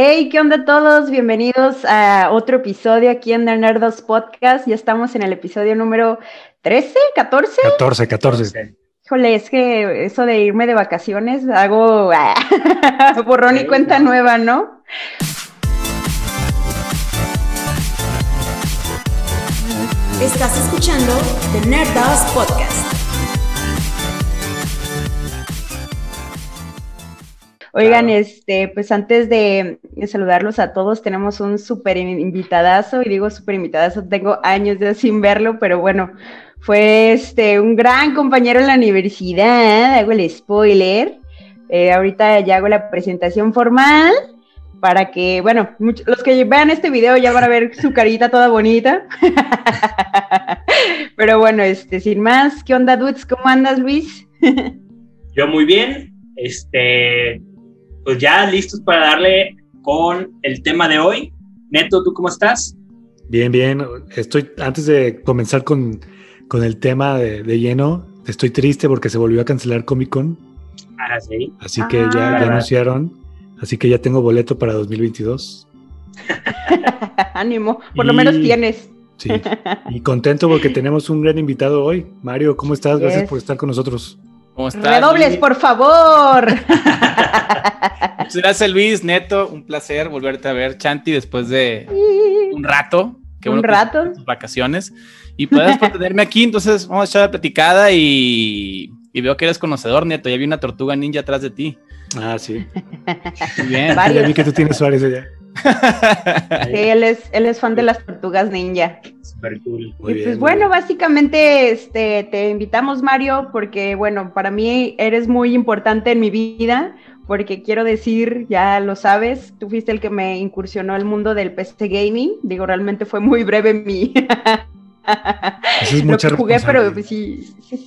Hey, ¿qué onda todos? Bienvenidos a otro episodio aquí en The Nerdos Podcast. Ya estamos en el episodio número 13, 14. 14, 14. Híjole, es que eso de irme de vacaciones hago borrón y cuenta nueva, ¿no? Estás escuchando The Nerdos Podcast. Oigan, este, pues antes de saludarlos a todos, tenemos un súper invitadazo, y digo súper invitadazo, tengo años de sin verlo, pero bueno, fue este un gran compañero en la universidad, hago el spoiler. Eh, ahorita ya hago la presentación formal para que, bueno, los que vean este video ya van a ver su carita toda bonita. Pero bueno, este, sin más, ¿qué onda, dudes? ¿Cómo andas, Luis? Yo muy bien. Este, pues ya listos para darle con el tema de hoy. Neto, ¿tú cómo estás? Bien, bien. Estoy, antes de comenzar con, con el tema de, lleno, estoy triste porque se volvió a cancelar Comic Con. Ah, sí. Así que ya, ah. anunciaron. Así que ya tengo boleto para 2022. Ánimo, por lo menos tienes. Sí, y contento porque tenemos un gran invitado hoy. Mario, ¿cómo estás? Gracias por estar con nosotros. ¿Cómo estás? Redobles, por favor. gracias, Luis, Neto. Un placer volverte a ver, Chanti, después de un rato. Qué un rato. vacaciones. Y puedes tenerme aquí, entonces vamos a echar la platicada y, veo que eres conocedor, Neto. Ya vi una tortuga ninja atrás de ti. Ah, sí. Muy bien. Ya vi que tú tienes varios allá. sí, él es, él es fan de las tortugas ninja. Super cool. y pues bueno, básicamente este, te invitamos, Mario, porque bueno, para mí eres muy importante en mi vida, porque quiero decir, ya lo sabes, tú fuiste el que me incursionó al mundo del PC gaming. Digo, realmente fue muy breve mi. es mucha jugué, pero sí, sí,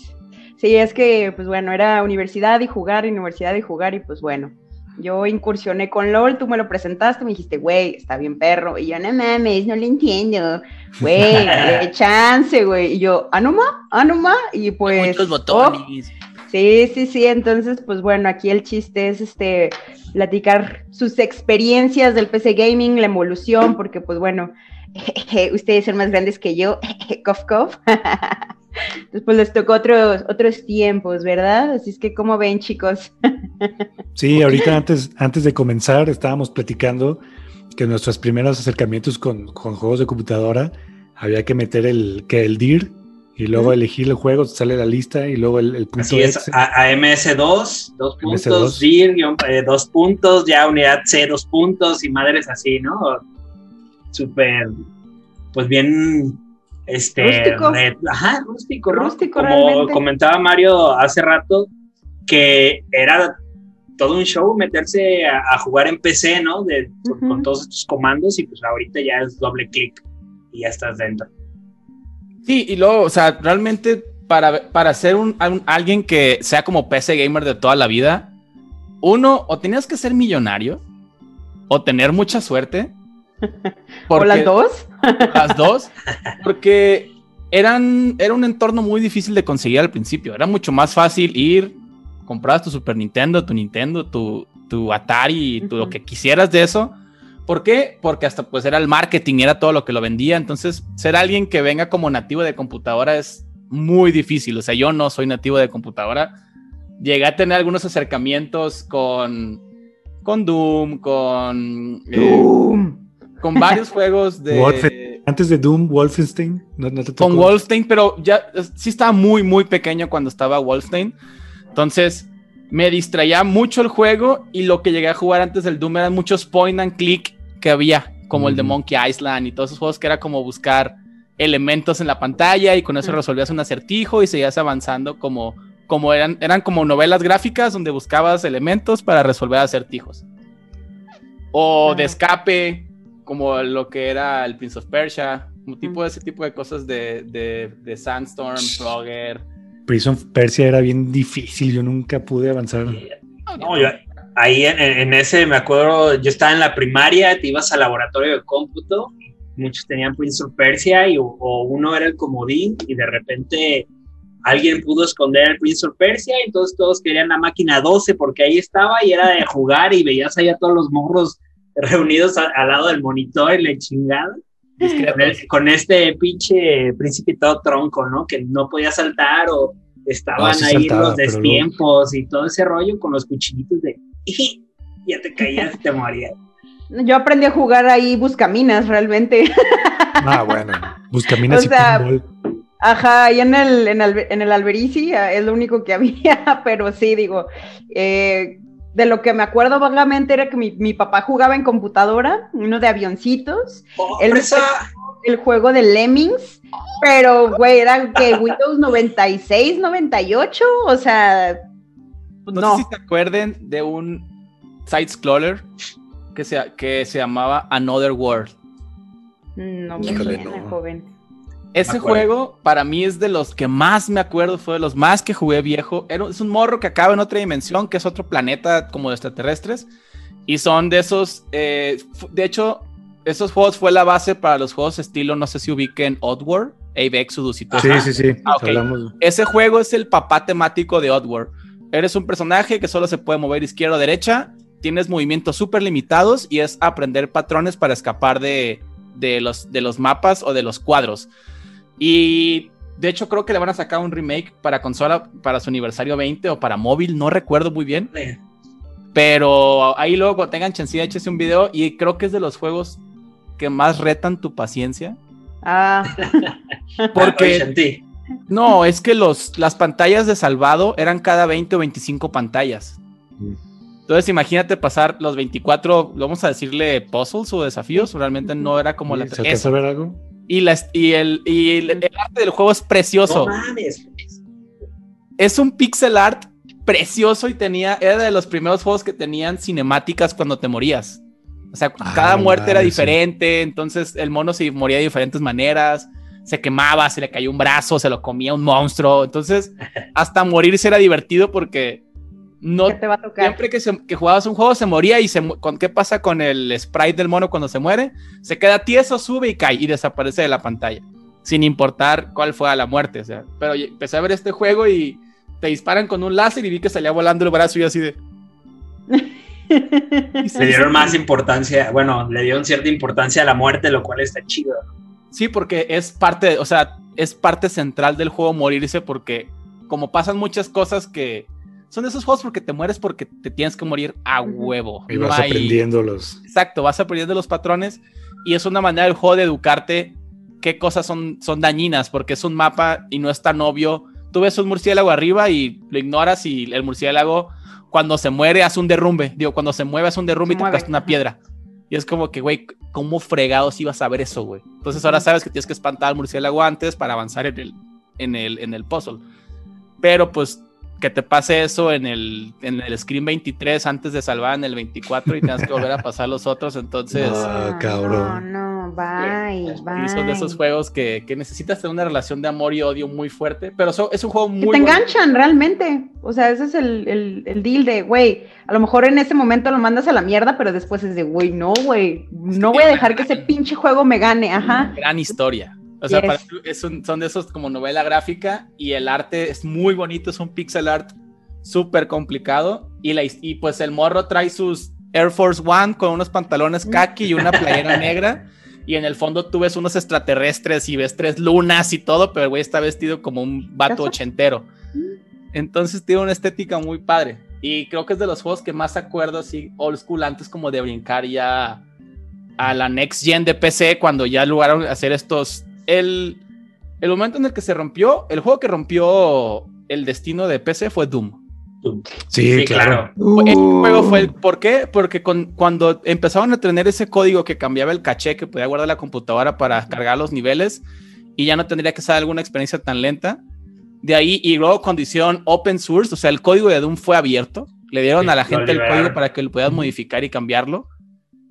sí, es que, pues bueno, era universidad y jugar, universidad y jugar, y pues bueno yo incursioné con LOL, tú me lo presentaste, me dijiste, güey, está bien perro. Y yo, no mames, no lo entiendo. Güey, de chance, güey. Y yo, anuma, ah, anuma. Ah, y pues. Muchos botones. sí, sí, sí. Entonces, pues bueno, aquí el chiste es este platicar sus experiencias del PC Gaming, la evolución, porque pues bueno, ustedes son más grandes que yo, cof, cof. Después les tocó otros, otros tiempos, ¿verdad? Así es que, ¿cómo ven, chicos? Sí, ahorita antes, antes de comenzar estábamos platicando que nuestros primeros acercamientos con, juegos de computadora había que meter el, que el DIR y luego elegir el juego, sale la lista y luego el, punto Así es, a, MS2, dos puntos, DIR, eh, dos puntos, ya unidad C, dos puntos y madres así, ¿no? Súper, pues bien este, rústico. ajá, rústico, rústico. Como comentaba Mario hace rato, que era todo un show meterse a, jugar en PC, ¿no? De, con, todos estos comandos y pues ahorita ya es doble clic y ya estás dentro. Sí, y luego, o sea, realmente para, para ser un, alguien que sea como PC gamer de toda la vida, uno, o tenías que ser millonario, o tener mucha suerte, ¿O las dos? Las dos, porque eran, era un entorno muy difícil de conseguir al principio. Era mucho más fácil ir, comprabas tu Super Nintendo, tu Nintendo, tu, tu Atari, tu, lo que quisieras de eso. ¿Por qué? Porque hasta pues era el marketing, era todo lo que lo vendía. Entonces, ser alguien que venga como nativo de computadora es muy difícil. O sea, yo no soy nativo de computadora. Llegué a tener algunos acercamientos con, con Doom, con... Eh, Doom con varios juegos de... Antes de Doom, Wolfenstein. con Wolfenstein, pero ya sí estaba muy, muy pequeño cuando estaba Wolfenstein. Entonces me distraía mucho el juego y lo que llegué a jugar antes del Doom eran muchos point and click que había, como el de Monkey Island y todos esos juegos que era como buscar elementos en la pantalla y con eso resolvías un acertijo y seguías avanzando como, como eran, eran como novelas gráficas donde buscabas elementos para resolver acertijos. O de escape, como lo que era el Prince of Persia, como tipo de ese tipo de cosas de, de, Sandstorm, Frogger. Prince of Persia era bien difícil, yo nunca pude avanzar. No, yo, ahí en, ese me acuerdo, yo estaba en la primaria, te ibas al laboratorio de cómputo, muchos tenían Prince of Persia y, o uno era el comodín y de repente alguien pudo esconder el Prince of Persia y entonces todos querían la máquina 12 porque ahí estaba y era de jugar y veías ahí a todos los morros reunidos a- al lado del monitor y la chingada. Con, el- con este pinche príncipe todo tronco, ¿no? Que no podía saltar o estaban sí ahí saltaba, los destiempos y todo ese rollo con los cuchillitos de ya te caías, te morías. Yo aprendí a jugar ahí buscaminas realmente. Ah, bueno. Buscaminas O y sea, pinball. Ajá, ahí en el, en el, en el Alberici ah, es lo único que había, pero sí, digo, eh, de lo que me acuerdo vagamente era que mi, mi papá jugaba en computadora, uno de avioncitos, ¡Oh, El- presa! el juego de Lemmings, pero, güey, era que Windows 96, 98, o sea, no, No. sé si se acuerden de un side-scroller que se, que se llamaba Another World. no me Híjole, suena, no. joven. Ese juego para mí es de los que más me acuerdo, fue de los más que jugué viejo. Era, es un morro que acaba en otra dimensión, que es otro planeta como de extraterrestres. Y son de esos, eh, de hecho, esos juegos fue la base para los juegos estilo, no sé si ubiquen Oddworld, Abe Exodus y todo. Sí, sí, sí. Ah, ok. Hablamos. Ese juego es el papá temático de Oddworld. Eres un personaje que solo se puede mover izquierda o derecha, tienes movimientos súper limitados y es aprender patrones para escapar de, de los, de los mapas o de los cuadros. Y de hecho creo que le van a sacar un remake para consola para su aniversario 20 o para móvil, no recuerdo muy bien. Pero ahí luego tengan chancilla, échese un video y creo que es de los juegos que más retan tu paciencia. Ah, Porque no, es que los, las pantallas de salvado eran cada 20 o 25 pantallas. Entonces imagínate pasar los 24, vamos a decirle puzzles o desafíos, realmente no era como la... ¿Se a ver algo? Y, la, y, el, y el, el arte del juego es precioso. no mames. Es un pixel art precioso y tenía, era de los primeros juegos que tenían cinemáticas cuando te morías. O sea, Ah, cada muerte era sí. diferente, entonces el mono se moría de diferentes maneras, se quemaba, se le cayó un brazo, se lo comía un monstruo, entonces hasta morirse era divertido porque no ¿qué te va a tocar? siempre que, se- que jugabas un juego se moría y se con qué pasa con el sprite del mono cuando se muere, se queda tieso, sube y cae y desaparece de la pantalla, sin importar cuál fue la muerte, o sea, pero y- empecé a ver este juego y te disparan con un láser y vi que salía volando el brazo y así de Le dieron más importancia, bueno, le dieron cierta importancia a la muerte, lo cual está chido. Sí, porque es parte, o sea, es parte central del juego morirse porque como pasan muchas cosas que son de esos juegos porque te mueres porque te tienes que morir a huevo. Y No vas hay- aprendiendo los. Exacto, vas aprendiendo los patrones y es una manera del juego de educarte qué cosas son, son dañinas porque es un mapa y no es tan obvio. Tú ves un murciélago arriba y lo ignoras y el murciélago cuando se muere hace un derrumbe. Digo, cuando se mueve hace un derrumbe y te tocaste una piedra. Y es como que, güey, ¿cómo fregados ibas a ver eso, güey? Entonces ahora sabes que tienes que espantar al murciélago antes para avanzar en el, en el, en el puzzle. Pero pues que te pase eso en el, en el Screen 23 antes de salvar en el 24 y tengas que volver a pasar los otros. Entonces, Ah, cabrón. No, no, bye, bye. y son de esos juegos que, que necesitas tener una relación de amor y odio muy fuerte. Pero so- es un juego Que muy te bonito. enganchan realmente. O sea, ese es el, el, el deal de, güey, a lo mejor en ese momento lo mandas a la mierda, pero después es de, güey, no, güey, no voy a dejar que ese pinche juego me gane, ajá. gran historia. O sea, Yes. para- es un- son de esos como novela gráfica y el arte es muy bonito, es un pixel art súper complicado. Y, la, y pues el morro trae sus Air Force One con unos pantalones khaki y una playera negra. Y en el fondo tú ves unos extraterrestres y ves tres lunas y todo, pero el güey está vestido como un vato ochentero. Entonces tiene una estética muy padre. Y creo que es de los juegos que más acuerdo así old school antes como de brincar ya a la next gen de PC cuando ya lograron hacer estos el, el momento en el que se rompió, el juego que rompió el destino de PC fue Doom. Sí, Sí, claro. claro. El juego fue el, ¿por qué? Porque con, cuando empezaron a tener ese código que cambiaba el caché que podía guardar la computadora para cargar los niveles y ya no tendría que ser alguna experiencia tan lenta. De ahí, y luego cuando hicieron open source, o sea, el código de Doom fue abierto, le dieron Sí, a la gente el código para que lo pudieras modificar y cambiarlo.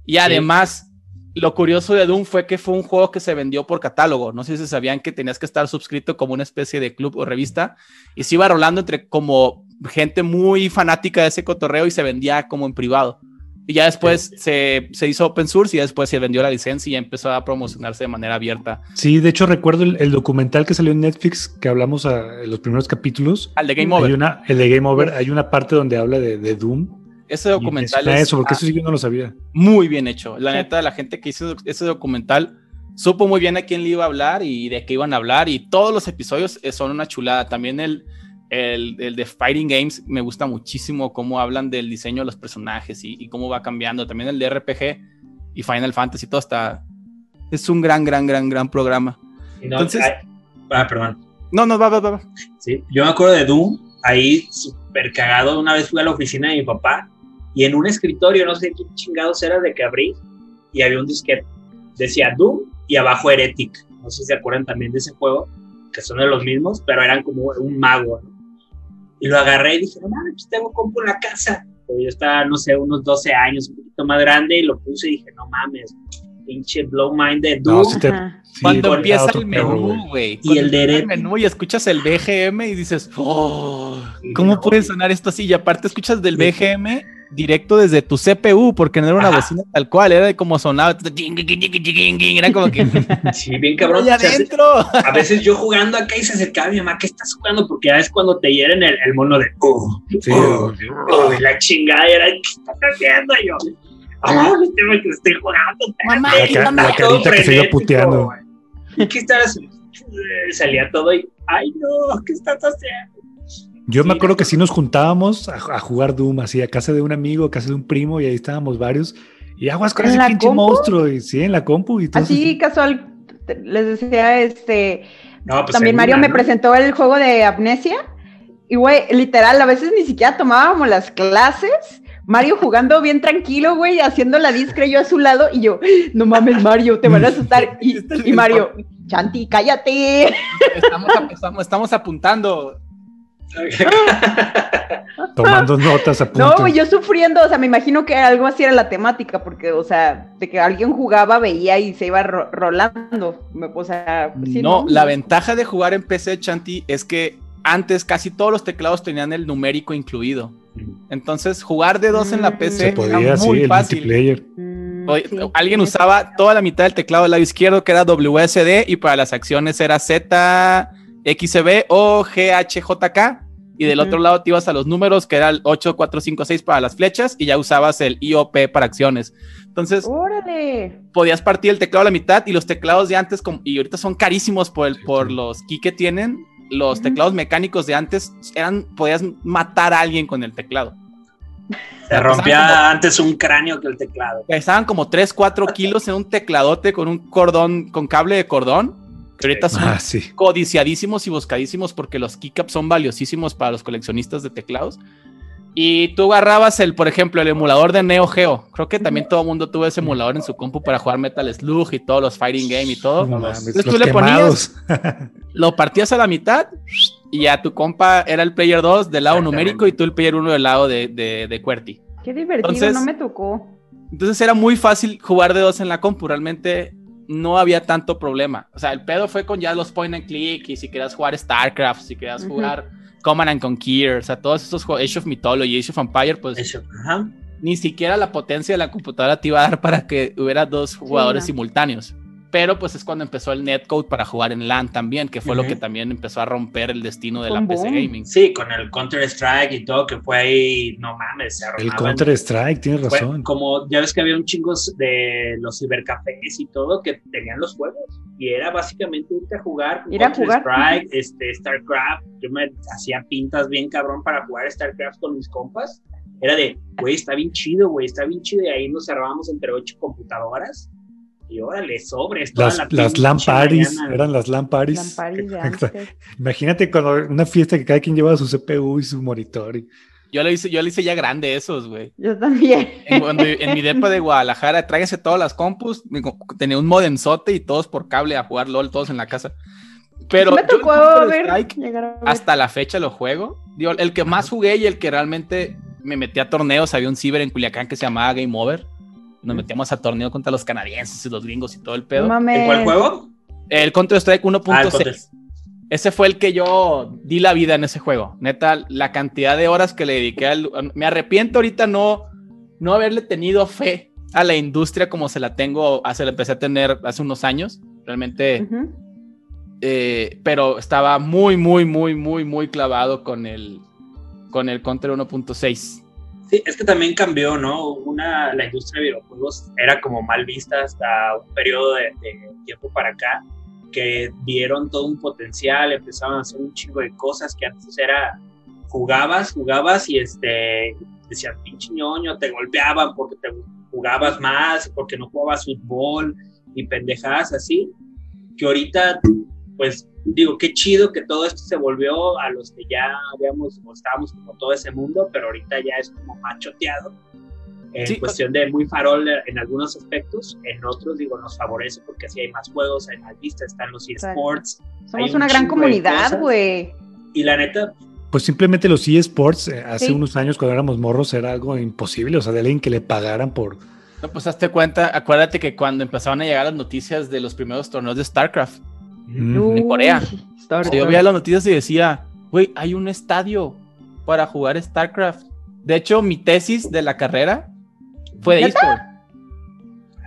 Y además, lo curioso de Doom fue que fue un juego que se vendió por catálogo. No sé si sabían que tenías que estar suscrito como una especie de club o revista y se iba rolando entre como gente muy fanática de ese cotorreo y se vendía como en privado. Y ya después se, se hizo open source y ya después se vendió la licencia y empezó a promocionarse de manera abierta. Sí, de hecho recuerdo el, el documental que salió en Netflix que hablamos a, en los primeros capítulos. Al de Game Hay Over. una, el de Game Over, hay una parte donde habla de, de Doom Ese documental es es eso, porque ah, eso sí yo no lo sabía. muy bien hecho. La Sí. neta, la gente que hizo ese documental supo muy bien a quién le iba a hablar y de qué iban a hablar. Y todos los episodios eh, son una chulada. También el, el, el de Fighting Games me gusta muchísimo cómo hablan del diseño de los personajes y, y cómo va cambiando. También el de RPG y Final Fantasy, todo está. Es un gran, gran, gran, gran programa. No, Entonces- ay, ah, perdón. No, no, va, va, va. va. Sí, yo me acuerdo de Doom, ahí súper cagado. Una vez fui a la oficina de mi papá y en un escritorio, no sé qué chingados era de que abrí, y había un disquete. Decía Doom y abajo Heretic. No sé si se acuerdan también de ese juego, que son de los mismos, pero eran como un mago. ¿no? Y lo agarré y dije, no mames, pues tengo compu en la casa. Pero yo estaba, no sé, unos 12 años, un poquito más grande, y lo puse y dije, no mames, pinche Blow Mind de Doom. No, sí te- sí, Cuando empieza el menú, güey. Y Cuando el de empieza Eret- menú y escuchas el BGM y dices, oh, ¿cómo no, puede sonar esto así? Y aparte escuchas del Sí. BGM directo desde tu CPU, porque no era una Ajá. bocina tal cual, era de como sonaba. Era como que. Sí, bien cabrón. ¡Allá O sea, adentro! a veces yo jugando acá y se acercaba mi mamá, ¿qué estás jugando? Porque ya es cuando te hieren el, el mono de, oh, Sí, oh, oh, la chingada, y era, ¿qué estás haciendo? Y yo, ah, este que estoy jugando. Mamá, espérate". la la carita que se iba puteando. ¿Y qué estás haciendo? Salía todo y, ay, no, ¿qué estás haciendo? Yo me Sí, acuerdo que me sí nos juntábamos a, a jugar Doom, así a casa de un amigo, a casa de un primo, y ahí estábamos varios. Y aguas con ¿En ese pinche compu? monstruo. Y sí, en la compu. Y todo Así casual, les decía, este, No, pues también Mario una, me ¿no? presentó el juego de Amnesia y güey, literal, a veces ni siquiera tomábamos las clases. Mario jugando bien tranquilo, güey, haciendo la discre yo a su lado y yo, no mames, Mario, te van a asustar. Y, y Mario, Chanti, cállate. Estamos, estamos, estamos apuntando. tomando notas a punto. No, yo sufriendo, o sea, me imagino que algo así era la temática, porque, o sea, de que alguien jugaba, veía y se iba ro- rolando. Me- O sea, pues sí, no, la ventaja de jugar en PC, Chanti, es que antes casi todos los teclados tenían el numérico incluido. Entonces, jugar de dos en la. PC se podía, era sí, muy el fácil. multiplayer. Mm, Oye, sí, alguien sí. usaba toda la mitad del teclado del lado izquierdo, que era WSD, y para las acciones era Z, XB o GHJK. Y del otro lado te ibas a los números, que era el 8, 4, 5, 6 para las flechas, y ya usabas el IOP para acciones. Entonces, Órale. podías partir el teclado a la mitad y los teclados de antes, como- y ahorita son carísimos por, el, por sí. los key que tienen, los teclados mecánicos de antes eran, podías matar a alguien con el teclado. Se rompía antes un cráneo que el teclado. Pesaban como 3, 4 kilos en un tecladote con un cordón, con cable de cordón, que ahorita son Ah, sí. codiciadísimos y buscadísimos porque los keycaps son valiosísimos para los coleccionistas de teclados. Y tú agarrabas el, por ejemplo, el emulador de Neo Geo. Creo que también todo el mundo tuvo ese emulador en su compu para jugar Metal Slug y todos los fighting game y todo. No Entonces los tú le ponías-. Lo partías a la mitad y ya tu compa era el player 2 del lado numérico y tú el player 1 del lado de, de, de QWERTY. Qué divertido, Entonces- no me tocó. Entonces era muy fácil jugar de dos en la compu. Realmente no había tanto problema. O sea, el pedo fue con ya los point and click y si querías jugar StarCraft, si querías jugar Command and Conquer, o sea, todos esos juegos, Age of Mythology, Age of Empire, pues ni siquiera la potencia de la computadora te iba a dar para que hubiera dos jugadores no. simultáneos. Pero pues es cuando empezó el netcode para jugar en LAN también, que fue lo Ujú. que también empezó a romper el destino de la Con PC boom. Gaming. Sí, con el Counter Strike y todo, que fue ahí, no mames, se El armaban. Counter Strike, tienes Fue razón. como, ya ves que había un chingo de los cibercafés y todo que tenían los juegos. Y era básicamente irte a jugar Ir a Counter jugar. Strike, este, StarCraft. Yo me hacía pintas bien cabrón para jugar StarCraft con mis compas. Era de, güey, está bien chido, güey, está bien chido. Y ahí nos cerrábamos entre ocho computadoras. Y órale, sobres. toda Las, la las mañana. eran las. Lamparis de Exacto. antes. Imagínate cuando una fiesta que cada quien llevaba su CPU y su monitor. y- Yo lo hice, yo lo hice ya grande esos, güey. Yo también. En, cuando- en mi depa de Guadalajara, tráiganse todas las compus. Tenía un modemzote y todos por cable a jugar LOL, todos en la casa. Pero me tocó ver, a ver. hasta la fecha lo juego. Digo, el que más jugué y el que realmente me metí a torneos, había un ciber en Culiacán que se llamaba Game Over. Nos metíamos a torneo contra los canadienses y los gringos y todo el pedo. ¿En cuál juego? El Counter Strike Ah, el 1.6. Counter. Ese fue el que yo di la vida en ese juego. Neta, la cantidad de horas que le dediqué al... Me arrepiento ahorita no, no haberle tenido fe a la industria como se la tengo, se la empecé a tener hace unos años. Realmente, eh, pero estaba muy, muy, muy, muy, muy clavado con el, con el Counter 1.6. Sí, es que también cambió, ¿no? Una, la industria de videojuegos era como mal vista hasta un periodo de, de tiempo para acá, que vieron todo un potencial, empezaron a hacer un chingo de cosas que antes era, jugabas, jugabas y este, decían, pinche ñoño, te golpeaban porque te jugabas más, porque no jugabas fútbol y pendejadas así, que ahorita, pues digo, qué chido que todo esto se volvió a los que ya habíamos o estábamos como todo ese mundo, pero ahorita ya es como machoteado. En Sí, cuestión de muy farol en algunos aspectos, en otros, digo, nos favorece porque así hay más juegos, hay más vistas, están los eSports. Somos un una gran comunidad, güey. Y la neta, Pues simplemente los eSports eh, hace Sí. unos años cuando éramos morros era algo imposible, o sea, de alguien que le pagaran por... No, pues hazte cuenta, acuérdate que cuando empezaron a llegar las noticias de los primeros torneos de StarCraft, En Corea. Uy, Star o sea, yo veía las noticias y decía, güey, hay un estadio para jugar StarCraft. De hecho, mi tesis de la carrera fue de eSport.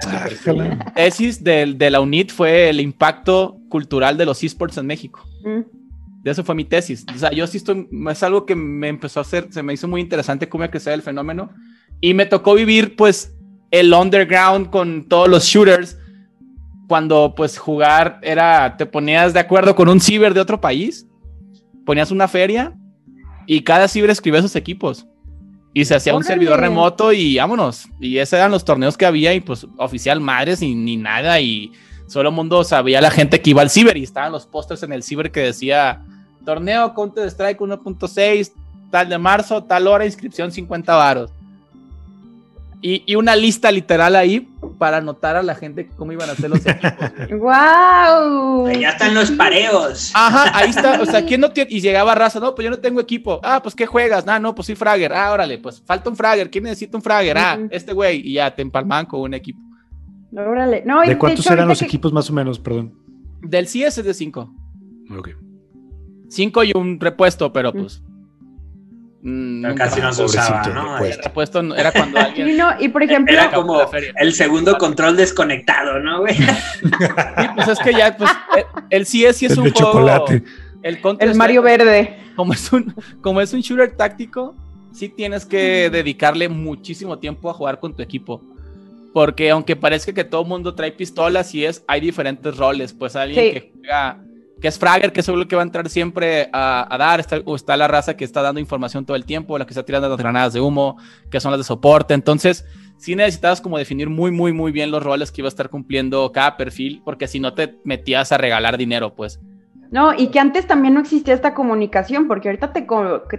Ájala. Tesis del- de, la UNIT fue el impacto cultural de los esports en México. Mm. De eso fue mi tesis. O sea, yo sí estoy, es algo que me empezó a hacer, se me hizo muy interesante cómo iba a crecer el fenómeno. Y me tocó vivir, pues, el underground con todos los shooters. Cuando, pues, jugar era, te ponías de acuerdo con un ciber de otro país, ponías una feria y cada ciber escribía sus equipos. Y se hacía un servidor remoto y vámonos. Y esos eran los torneos que había y, pues, oficial madres y ni nada. Y solo mundo sabía la gente que iba al ciber y estaban los pósters en el ciber que decía torneo Counter Strike 1.6, tal de marzo, tal hora, inscripción 50 varos. Y, y una lista literal ahí para anotar a la gente cómo iban a hacer los equipos. ¡Guau! ya están los pareos. Ajá, ahí está. O sea, ¿quién no tiene? Y llegaba raza, no, pues yo no tengo equipo. Ah, pues ¿qué juegas? Ah, no, pues soy Fragger. Ah, órale, pues falta un Fragger. ¿Quién necesita un Fragger? Ah, este güey. Y ya te empalman con un equipo. Órale. No, ¿De cuántos eran los que- equipos más o menos? Perdón. Del CS es de 5. Ok. 5 y un repuesto, pero pues. Nunca casi no se usaba, ¿no? El repuesto era cuando Sí, alguien. no, y por ejemplo, Era como el segundo control desconectado, ¿no, güey? Sí, pues es que ya, pues, el- el CS sí es El un juego. chocolate. El, Mario Verde. Como es, un, como es un shooter táctico, sí tienes que dedicarle muchísimo tiempo a jugar con tu equipo. Porque aunque parezca que todo el mundo trae pistolas y es, hay diferentes roles. Pues alguien Sí. que juega, que es Fragger, que es seguro que va a entrar siempre a, dar, está, o está la raza que está dando información todo el tiempo, la que está tirando las granadas de humo, que son las de soporte. Entonces, sí necesitabas como definir muy, muy, muy bien los roles que iba a estar cumpliendo cada perfil, porque si no te metías a regalar dinero, pues. No, y que antes también no existía esta comunicación, porque ahorita te,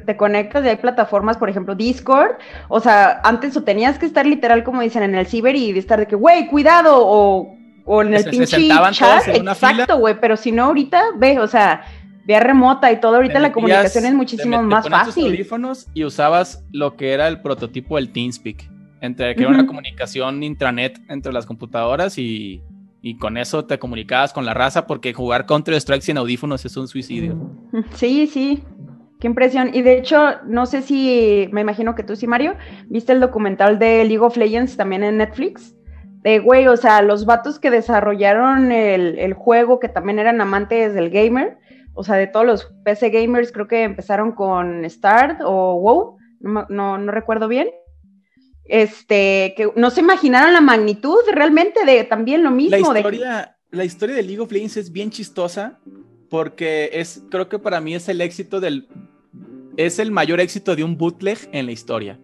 te conectas y hay plataformas, por ejemplo, Discord, o sea, antes o tenías que estar literal, como dicen, en el ciber y estar de que, güey, cuidado, o, o en el Se- se pinche sentaban chat, todos en una exacto, güey, pero si no, ahorita, ve, o sea, vía remota y todo, ahorita Te la metías- comunicación es te muchísimo te más tus fácil. audífonos y usabas lo que era el prototipo del TeamSpeak, entre que era una comunicación intranet entre las computadoras y, y con eso te comunicabas con la raza porque jugar Counter Strike sin audífonos es un suicidio. Sí, sí. Qué impresión. Y de hecho, no sé si, me imagino que tú sí, Mario, viste el documental de League of Legends también en Netflix. De, güey, o sea, los vatos que desarrollaron el, el juego, que también eran amantes del gamer, o sea, de todos los PC gamers, creo que empezaron con Start o WoW, no, no, no recuerdo bien. Este, que no se imaginaron la magnitud realmente de también lo mismo. La de- historia, la historia de League of Legends es bien chistosa porque es, creo que para mí es el éxito del, es el mayor éxito de un bootleg en la historia.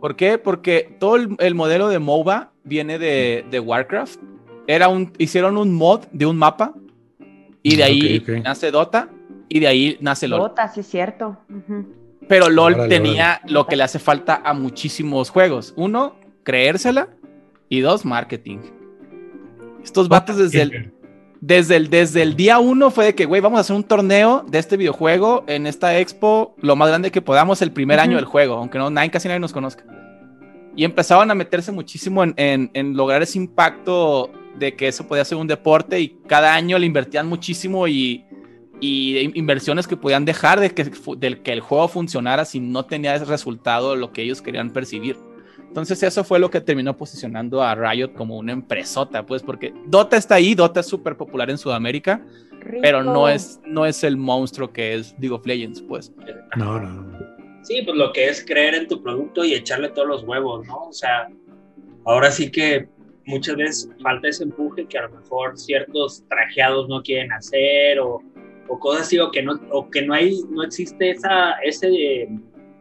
¿Por qué? Porque todo el, el modelo de MOBA viene de, de Warcraft. Era un, hicieron un mod de un mapa y de ahí nace Dota y de ahí nace LOL. Dota, sí es cierto. Pero LOL Órale, tenía lo que le hace falta a muchísimos juegos. Uno, creérsela y dos, marketing. Estos vatos desde el, desde el, desde el día uno fue de que, güey, vamos a hacer un torneo de este videojuego en esta expo, lo más grande que podamos el primer año del juego, aunque no, nadie, casi nadie nos conozca. Y empezaban a meterse muchísimo en, en- en lograr ese impacto de que eso podía ser un deporte y cada año le invertían muchísimo y, y in- inversiones que podían dejar de que, fu- del que el juego funcionara si no tenía ese resultado lo que ellos querían percibir. Entonces eso fue lo que terminó posicionando a Riot como una empresota, pues porque Dota está ahí, Dota es súper popular en Sudamérica, pero no es, no es el monstruo que es League of Legends, pues. No, no. Sí, pues lo que es creer en tu producto y echarle todos los huevos, ¿no? O sea, ahora sí que muchas veces falta ese empuje que a lo mejor ciertos trajeados no quieren hacer o, cosas así, o que no, o que no hay, no existe ese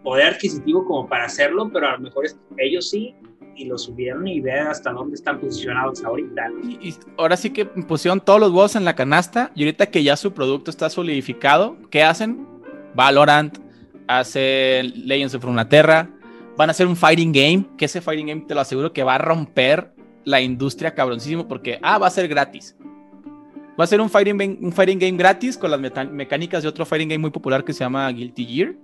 poder adquisitivo como para hacerlo, pero a lo mejor ellos sí, y lo subieron y vean hasta dónde están posicionados ahorita. y ahora sí que pusieron todos los huevos en la canasta y ahorita que ya su producto está solidificado, ¿qué hacen? Valorant, hacen Legends of Runeterra, van a hacer un fighting game, que ese fighting game te lo aseguro que va a romper la industria cabroncísimo porque, ah, va a ser gratis. Va a ser un fighting, game- un fighting game gratis con las mecánicas de otro fighting game muy popular que se llama Guilty Gear,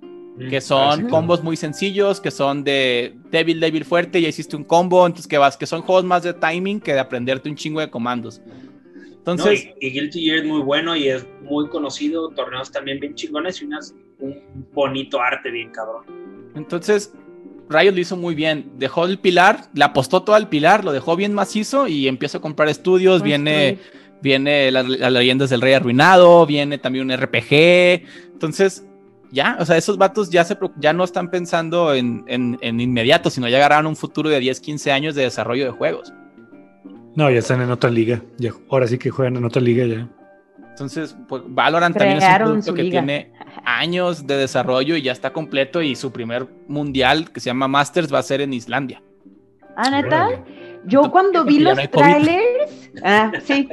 que Ah, son sí, combos muy sencillos, que son de débil, débil, fuerte, ya hiciste un combo, entonces que vas, que son juegos más de timing que de aprenderte un chingo de comandos. No, y, y Guilty Gear es muy bueno y es muy conocido, torneos también bien chingones y unas, un bonito arte bien cabrón. entonces Riot lo hizo muy bien. Dejó el pilar, le apostó todo al pilar, lo dejó bien macizo y empieza a comprar estudios. Viene, viene las, las leyendas del rey arruinado, viene también un RPG. Entonces, ya, o sea, esos vatos ya, se, ya no están pensando en, en, en inmediato, sino ya agarraron un futuro de 10, 15 años de desarrollo de juegos. No, ya están en otra liga. Ya, ahora sí que juegan en otra liga ya. Entonces, pues, Valorant también es un producto que liga. tiene años de desarrollo y ya está completo y su primer mundial que se llama Masters va a ser en Islandia. Ah, neta. Yo cuando vi los no hay COVID. trailers, ah, sí.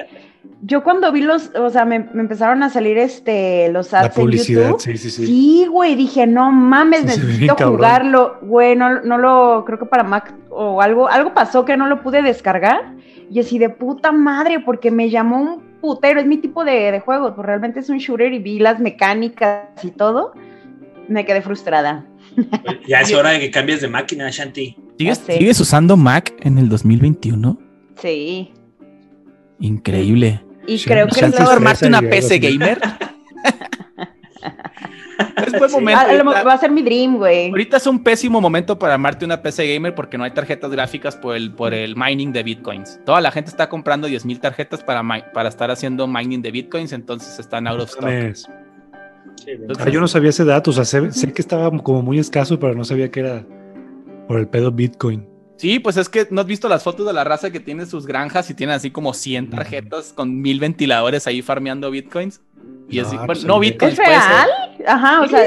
Yo cuando vi los, o sea, me, me empezaron a salir este los La ads en publicidad, YouTube. sí, sí, sí. Sí, güey, dije, no mames, Sí, necesito jugarlo. Güey, no, no lo, creo que para Mac o algo, algo pasó que no lo pude descargar. Y así de puta madre, porque me llamó un putero, es mi tipo de, de juego, pues realmente es un shooter y vi las mecánicas y todo. Me quedé frustrada. Pues ya es hora de que cambies de máquina, Shanti. ¿Sigues. ¿Sigues usando Mac en el 2021? Sí. Increíble. Y creo que Shanti el ¿Pensado se armarte regresa una PC gamer? Es buen Sí. momento. Ah, a lo ahorita. mejor va a ser mi dream, güey. Ahorita es un pésimo momento para armarte una PC gamer porque no hay tarjetas gráficas por el, por el mining de bitcoins. Toda la gente está comprando 10.000 tarjetas para, para estar haciendo mining de bitcoins, entonces están out of stock. Sí, Entonces- Ah, yo no sabía ese dato, o sea, sé, sé que estaba como muy escaso, pero no sabía que era por el pedo Bitcoin. Sí, pues es que no has visto las fotos de la raza que tiene sus granjas y tienen así como 100 tarjetas con mil ventiladores ahí farmeando bitcoins. Y No, así, pues, bueno, no ahí- bitcoins. ¿Es real? Ajá, o sea,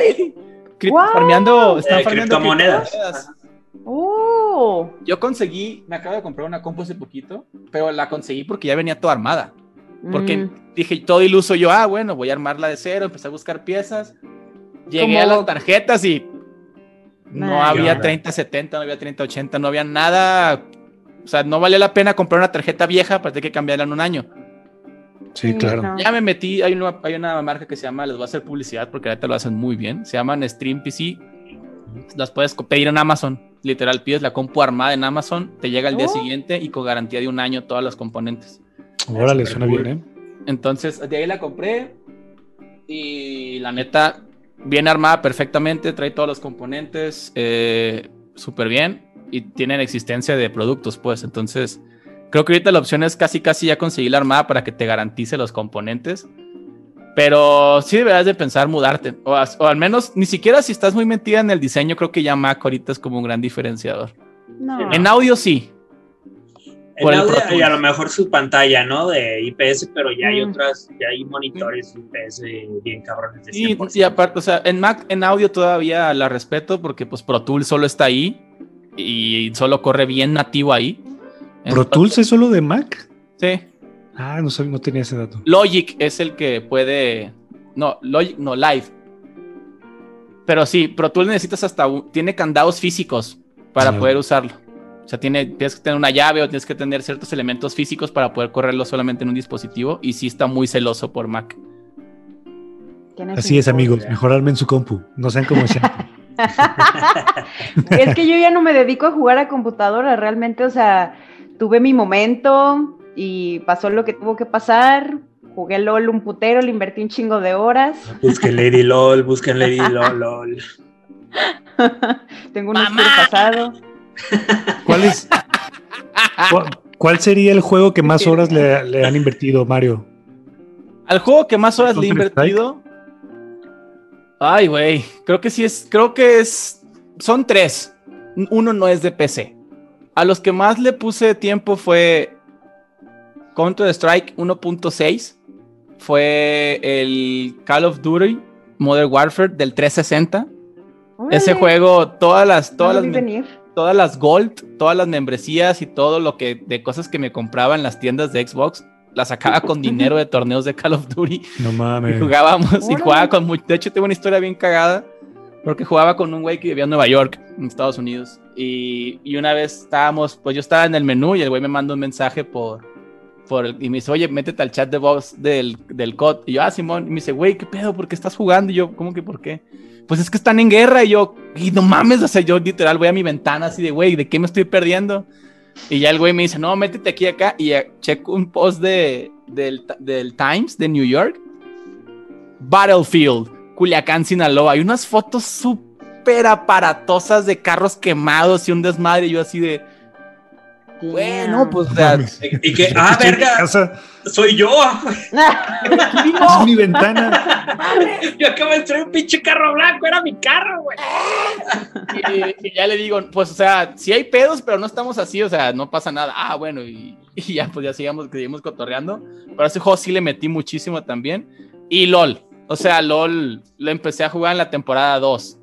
Cri- ¡Wow! farmeando, están Eh, farmeando criptomonedas. criptomonedas. ¡uh! Yo conseguí, me acabo de comprar una compu hace poquito, pero la conseguí porque ya venía toda armada. Porque Mm. dije, todo iluso yo, ah, bueno, voy a armarla de cero, empecé a buscar piezas. Llegué a las tarjetas y no Nah. había Ya. 3070, no había 3080, no había nada. O sea, no valía la pena comprar una tarjeta vieja para tener que cambiarla en un año. Sí, claro. no. Ya me metí, hay una, hay una marca que se llama, les voy a hacer publicidad porque ahorita lo hacen muy bien, se llaman Stream PC. Las puedes pedir en Amazon. Literal, pides la compu armada en Amazon, te llega al día Oh. siguiente y con garantía de un año todas las componentes. Órale, suena cool. bien, ¿eh? Entonces, de ahí la compré y la neta, viene armada perfectamente, trae todos los componentes eh, súper bien y tienen existencia de productos, pues. Entonces, creo que ahorita la opción es casi, casi ya conseguir la armada para que te garantice los componentes. Pero sí deberás de pensar mudarte, o, o al menos ni siquiera si estás muy metida en el diseño, creo que ya Mac ahorita es como un gran diferenciador. No. En audio sí, el audio, y a lo mejor su pantalla, ¿no? De IPS, pero ya hay Mm. otras, ya hay monitores IPS bien cabrones de Y, 100%. y aparte, o sea, en Mac, en audio todavía la respeto porque pues Pro Tools solo está ahí y solo corre bien nativo ahí. ¿Pro Entonces, Tools es solo de Mac? Sí. Ah, no sabía, no tenía ese dato. Logic es el que puede... No, Logic, no, Live. Pero sí, Pro Tools necesitas hasta... un- Tiene candados físicos para Ah. poder usarlo. O sea, tiene, tienes que tener una llave o tienes que tener ciertos elementos físicos para poder correrlo solamente en un dispositivo y sí está muy celoso por Mac. Así es, amigos, mejor armen su compu. No sean como. Es que yo ya no me dedico a jugar a computadora, realmente, o sea, tuve mi momento y pasó lo que tuvo que pasar. Jugué LOL un putero, le invertí un chingo de horas. Busquen Lady LOL, busquen Lady LOL, LOL. Tengo un oscuro pasado. ¿Cuál es? ¿Cuál, sería el juego que más horas le, le han invertido, Mario? Al juego que más horas le he invertido. Ay, güey. Creo que sí es. Creo que es. Son tres. Uno no es de PC. A los que más le puse tiempo fue Counter Strike 1.6. Fue el Call of Duty Modern Warfare del 360. Ese Órale, juego, todas las, todas no las. Todas las Gold, todas las membresías y todo lo que de cosas que me compraba en las tiendas de Xbox, las sacaba con dinero de torneos de Call of Duty. No Y mames. jugábamos y jugaba con mucho. De hecho, tengo una historia bien cagada. Porque jugaba con un güey que vivía en Nueva York, en Estados Unidos. Y, y una vez estábamos, pues yo estaba en el menú y el güey me manda un mensaje por. por el- y me dice, oye, métete al chat de voz del, del COD. Y yo, ah, Simón. Y me dice, güey, ¿qué pedo? ¿Por qué estás jugando? Y yo, ¿cómo que por qué? Pues es que están en guerra. Y yo, y no mames, o sea, yo literal voy a mi ventana así de, güey, ¿de qué me estoy perdiendo? Y ya el güey me dice, no, métete aquí acá. Y checo un post de, del, del Times de New York. Battlefield, Culiacán, Sinaloa. Hay unas fotos súper aparatosas de carros quemados y un desmadre. Y yo así de, bueno, pues, o sea. Y que, ah, verga, casa, soy yo. es mi ventana. Yo acabo de traer un pinche carro blanco, era mi carro, güey. y, y ya le digo, pues, o sea, sí hay pedos, pero no estamos así, o sea, no pasa nada. Ah, bueno, y, y ya, pues ya sigamos, seguimos cotorreando. Pero a ese juego sí le metí muchísimo también. Y LOL, o sea, LOL lo empecé a jugar en la temporada 2.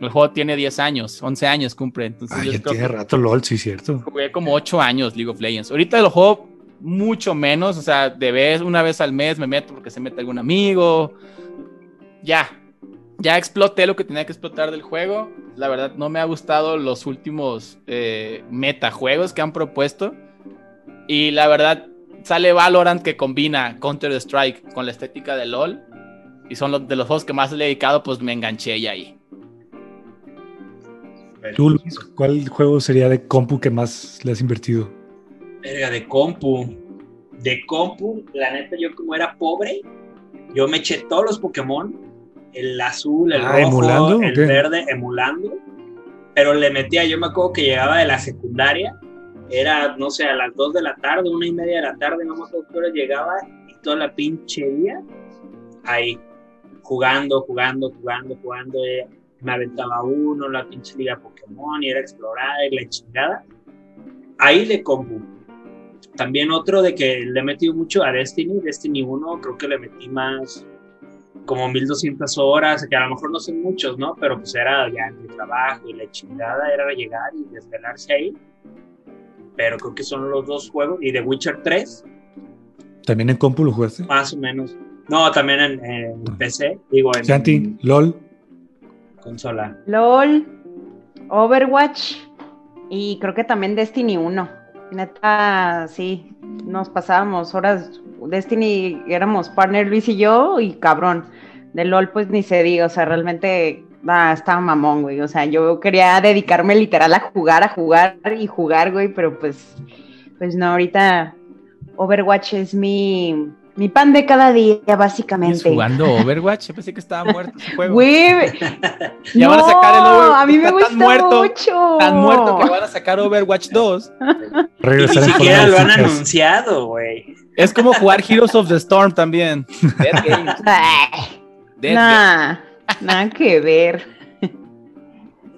El juego tiene 10 años, 11 años cumple. Entonces Ay, yo ya creo tiene que rato LOL, sí, cierto. jugué como 8 años League of Legends. Ahorita lo juego mucho menos, o sea, de vez, una vez al mes me meto porque se mete algún amigo. Ya, ya exploté lo que tenía que explotar del juego. La verdad, no me ha gustado los últimos eh, metajuegos que han propuesto. Y la verdad, sale Valorant que combina Counter-Strike con la estética de LOL. Y son los, de los juegos que más le he dedicado, pues me enganché ya ahí. Tú, Luis, ¿cuál juego sería de compu que más le has invertido? Verga, de compu. De compu, la neta, yo como era pobre, yo me eché todos los Pokémon. El azul, el Ah, rojo, ¿emulando o el verde, emulando. Pero le metía, yo me acuerdo que llegaba de la secundaria, era, no sé, a las 2 de la tarde, una y media de la tarde, no me acuerdo qué hora llegaba, y toda la pinche día ahí, jugando, jugando, jugando, jugando. eh, me aventaba uno, la pinche liga Pokémon, y era explorar y la chingada. Ahí le compu. También otro de que le he metido mucho a Destiny, Destiny 1, creo que le metí más como 1200 horas, que a lo mejor no son muchos, ¿no? Pero pues era ya entre trabajo y la chingada, era llegar y desvelarse ahí. Pero creo que son los dos juegos. Y The Witcher 3, ¿También en compu lo jugaste? más o menos. No, también en, en PC, digo en Santi, LOL. Consola. LOL, Overwatch y creo que también Destiny 1. Neta, sí, nos pasábamos horas. Destiny éramos partner Luis y yo y cabrón. De LOL pues ni se diga, o sea, realmente ah, estaba mamón, güey. O sea, yo quería dedicarme literal a jugar, a jugar y jugar, güey, pero pues, pues no, ahorita Overwatch es mi, mi pan de cada día, ¿Sigues básicamente. jugando Overwatch? Yo pensé que estaba muerto ese juego. Güey, Ya van a sacar el Over- a mí me gusta tan muerto, mucho. Tan muerto que van a sacar Overwatch 2. Y Regresar ni en siquiera forma lo han anunciado, güey. Es como jugar Heroes of the Storm también. Dead Games. Ay, Dead Games. nah, nada que ver.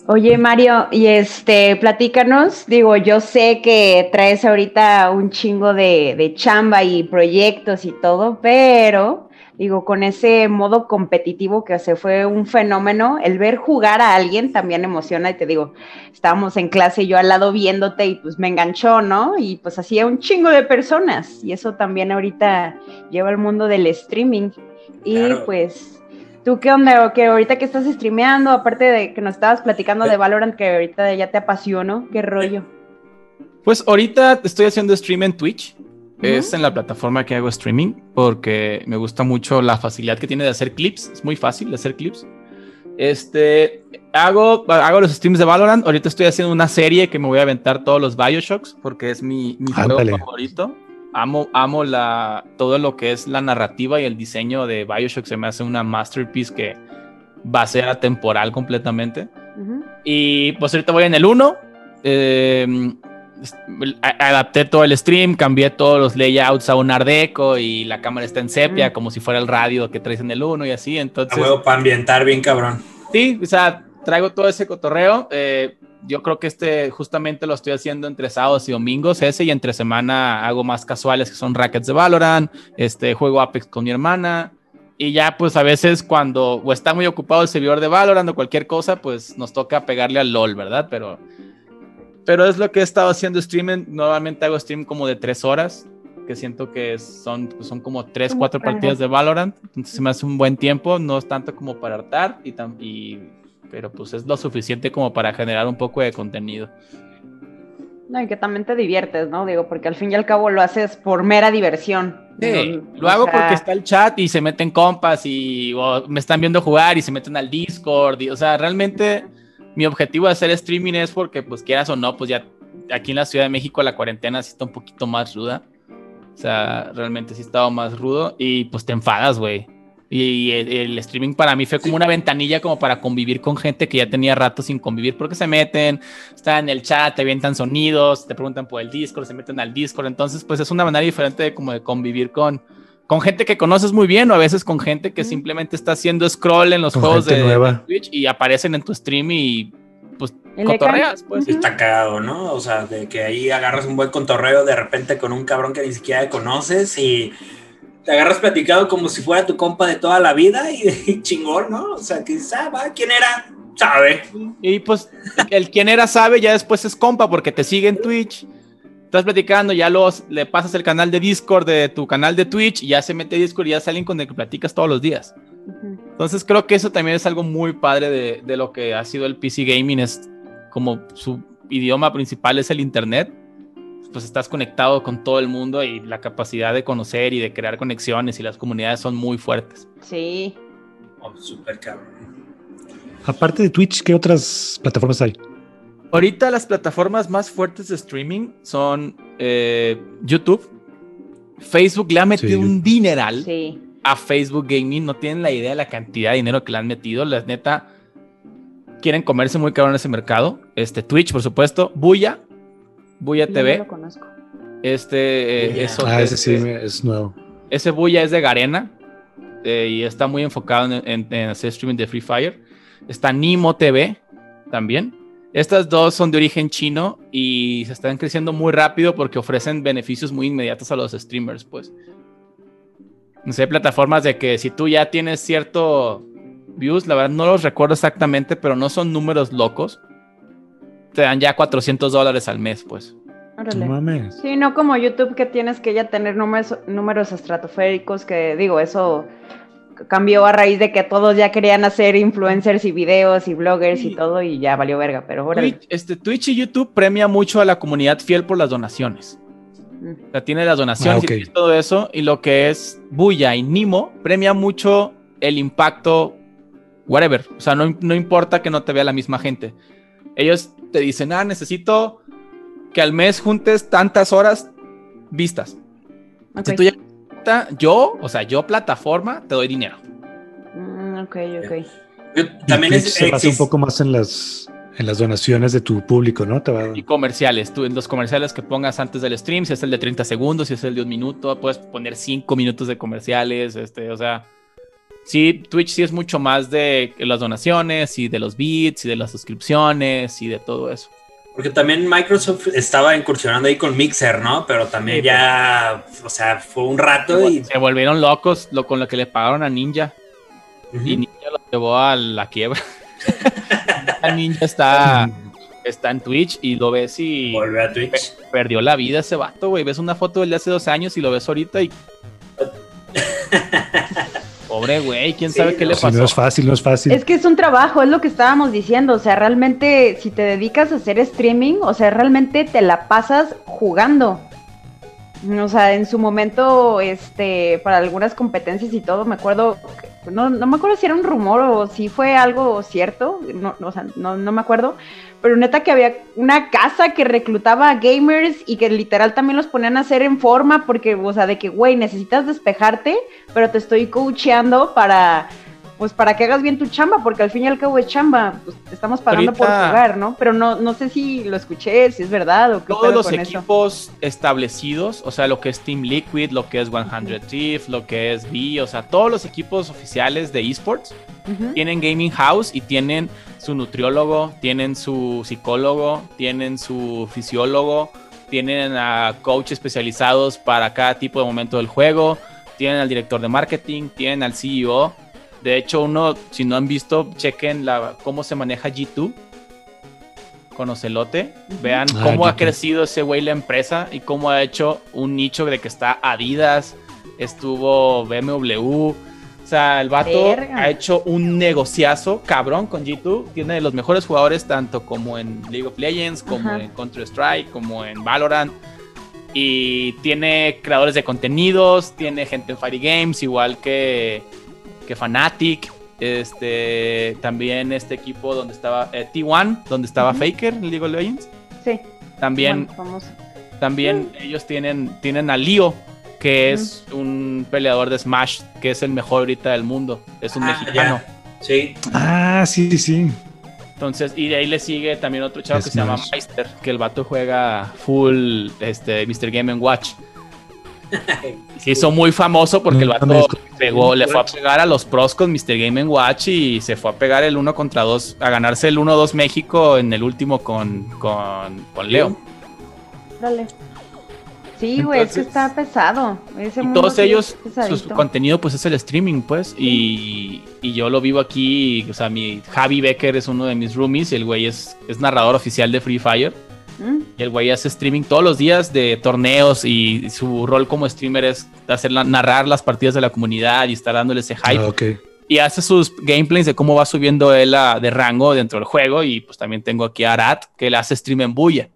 Oye, Mario, y este, platícanos, digo, yo sé que traes ahorita un chingo de, de chamba y proyectos y todo, pero digo, con ese modo competitivo que se fue un fenómeno, el ver jugar a alguien también emociona y te digo, estábamos en clase yo al lado viéndote y pues me enganchó, ¿no? Y pues hacía un chingo de personas y eso también ahorita lleva al mundo del streaming. Y Claro. pues, ¿tú qué onda? ¿O que ahorita que estás streameando, aparte de que nos estabas platicando de Valorant, que ahorita ya te apasionó, qué rollo? Pues ahorita estoy haciendo stream en Twitch. Es en la plataforma que hago streaming porque me gusta mucho la facilidad que tiene de hacer clips. Es muy fácil de hacer clips. Este, hago, hago los streams de Valorant. Ahorita estoy haciendo una serie que me voy a aventar todos los Bioshocks porque es mi, mi juego favorito. Amo, amo la, todo lo que es la narrativa y el diseño de Bioshock. Se me hace una masterpiece que va a ser atemporal completamente. Ujú. Y pues ahorita voy en el 1. a- adapté todo el stream, cambié todos los layouts a un Art Deco y la cámara está en sepia, Mm. como si fuera el radio que traes en el 1 y así. A Entonces, huevo para ambientar bien cabrón. sí, o sea, traigo todo ese cotorreo. eh, yo creo que este justamente lo estoy haciendo entre sábados y domingos, ese, y entre semana hago más casuales que son rackets de Valorant, este, juego Apex con mi hermana. Y ya, pues a veces cuando o está muy ocupado el servidor de Valorant o cualquier cosa, pues nos toca pegarle al LOL, ¿verdad? Pero, pero es lo que he estado haciendo streaming. Normalmente hago stream como de tres horas, que siento que son, pues, son como tres, Como cuatro para- partidas de Valorant. Entonces se me hace un buen tiempo, no es tanto como para hartar, y, y, pero pues es lo suficiente como para generar un poco de contenido. No, y que también te diviertes, ¿no? Digo, porque al fin y al cabo lo haces por mera diversión. Sí, Digo, lo hago sea, porque está el chat y se meten compas y o me están viendo jugar y se meten al Discord. y, o sea, realmente mi objetivo de hacer streaming es porque, pues quieras o no, pues ya aquí en la Ciudad de México la cuarentena sí está un poquito más ruda. O sea, realmente sí ha estado más rudo y pues te enfadas, güey. Y el, el streaming para mí fue como una ventanilla como para convivir con gente que ya tenía rato sin convivir porque se meten, están en el chat, te avientan sonidos, te preguntan por el Discord, se meten al Discord. Entonces, pues es una manera diferente de como de convivir con, con gente que conoces muy bien o a veces con gente que simplemente está haciendo scroll en los Con juegos de, gente nueva. de Twitch y aparecen en tu stream y pues cotorreas, pues. Está cagado, ¿no? O sea, de que ahí agarras un buen contorreo de repente con un cabrón que ni siquiera conoces y te agarras platicado como si fuera tu compa de toda la vida y, y chingón, ¿no? O sea, que dices, ah, va, ¿quién era? Sabe. Y pues el quien era sabe, ya después es compa porque te sigue en Twitch. Estás platicando, ya los, le pasas el canal de Discord de tu canal de Twitch y ya se mete a Discord y ya salen con el que platicas todos los días. Entonces creo que eso también es algo muy padre de, de lo que ha sido el PC Gaming. Es como su idioma principal es el Internet. Pues estás conectado con todo el mundo y la capacidad de conocer y de crear conexiones y las comunidades son muy fuertes. Sí. Oh, súper cabrón. Aparte de Twitch, ¿qué otras plataformas hay? Ahorita las plataformas más fuertes de streaming son eh, YouTube. Facebook le ha metido Sí. un dineral Sí. a Facebook Gaming. No tienen la idea de la cantidad de dinero que le han metido. La neta quieren comerse muy caro en ese mercado. Este Twitch, por supuesto. Buya. Buya No TV. lo conozco. Este, eh, eso, Ah, ese sí este, es nuevo. ese Buya es de Garena. eh, y está muy enfocado en, en- en hacer streaming de Free Fire. Está Nimo TV también. Estas dos son de origen chino y se están creciendo muy rápido porque ofrecen beneficios muy inmediatos a los streamers, pues. No sé, plataformas de que si tú ya tienes cierto views, la verdad no los recuerdo exactamente, pero no son números locos. Te dan ya 400 dólares al mes, pues. No mames. Sí, no como YouTube que tienes que ya tener números, números estratosféricos, que digo, eso cambió a raíz de que todos ya querían hacer influencers y videos y bloggers Sí. y todo y ya valió verga, pero órale. Twitch, este, Twitch y YouTube premia mucho a la comunidad fiel por las donaciones. Mm. O sea, tiene las donaciones Ah, y todo eso. Y lo que es Buya y Nimo premia mucho el impacto, whatever. O sea, no, no importa que no te vea la misma gente. Ellos te dicen, ah, necesito que al mes juntes tantas horas vistas. Ok. Si tú ya yo, o sea, yo plataforma, te doy dinero. Mm, ok, ok. Yo- Y también es, se basa un poco más en las, en las donaciones de tu público, ¿no? Te va- Y comerciales, tú en los comerciales que pongas antes del stream, si es el de 30 segundos, si es el de un minuto, puedes poner 5 minutos de comerciales, este, o sea, sí, Twitch sí es mucho más de las donaciones y de los bits y de las suscripciones y de todo eso. Porque también Microsoft estaba incursionando ahí con Mixer, ¿no? Pero también Sí, ya, o sea, fue un rato y... Se volvieron locos lo, con lo que le pagaron a Ninja y Ninja lo llevó a la quiebra. Ninja está, está en Twitch y lo ves y Volvió a Twitch. perdió la vida ese vato, güey. Ves una foto de hace dos años y lo ves ahorita y. Pobre güey, quién Sí, sabe qué no. le pasó. no es fácil, no es fácil. Es que es un trabajo, es lo que estábamos diciendo. O sea, realmente, si te dedicas a hacer streaming, o sea, realmente te la pasas jugando. O sea, en su momento, este, para algunas competencias y todo, me acuerdo, que- no, no me acuerdo si era un rumor o si fue algo cierto, no, no, o sea, no, no me acuerdo, pero neta que había una casa que reclutaba a gamers y que literal también los ponían a hacer en forma porque, o sea, de que, güey, necesitas despejarte, pero te estoy coacheando para, pues para que hagas bien tu chamba, porque al fin y al cabo es chamba, pues te estamos pagando por jugar, ¿no? Pero no, no sé si lo escuché, si es verdad o qué Todos los con eso. equipos establecidos, o sea, lo que es Team Liquid, lo que es 100 Thief, lo que es V, o sea, todos los equipos oficiales de esports tienen gaming house y tienen su nutriólogo, tienen su psicólogo, tienen su fisiólogo, tienen a coach especializados para cada tipo de momento del juego, tienen al director de marketing, tienen al CEO. De hecho, uno, si no han visto, chequen la, cómo se maneja G2 con Ocelote. Vean Ah, cómo ha G2. crecido ese güey la empresa y cómo ha hecho un nicho de que está Adidas, estuvo BMW. O sea, el vato Verga. ha hecho un negociazo cabrón con G2. Tiene de los mejores jugadores tanto como en League of Legends, como Ajá. en Counter-Strike, como en Valorant. Y tiene creadores de contenidos, tiene gente en Fire Games, igual que, que Fnatic. Este, también este equipo donde estaba eh, T1, donde estaba. Faker en League of Legends. Sí. También, bueno, famoso. también ellos tienen, tienen a Leo, que es un peleador de Smash, que es el mejor ahorita del mundo. Es un Ah, mexicano. ya. Sí. Ah, sí, sí. Entonces, y de ahí le sigue también otro chavo que se llama. Meister, que el vato juega full este, Mr. Game Watch. Se hizo muy famoso porque el vato pegó, le fue a pegar a los pros con Mr. Game Watch y se fue a pegar el 1 contra 2, a ganarse el 1-2 México en el último con, con, con Leo. Dale. Sí, güey, es que está pesado. Ese Y mundo todos ellos, su, contenido pues es el streaming, pues, y, y yo lo vivo aquí, o sea, mi Javi Becker es uno de mis roomies y el güey es, es narrador oficial de Free Fire. Y el güey hace streaming todos los días de torneos y su rol como streamer es hacer la- narrar las partidas de la comunidad y estar dándole ese hype. Ah, ok. Y hace sus gameplays de cómo va subiendo él a- de rango dentro del juego. Y pues también tengo aquí a Arat, que él hace stream en Bulla.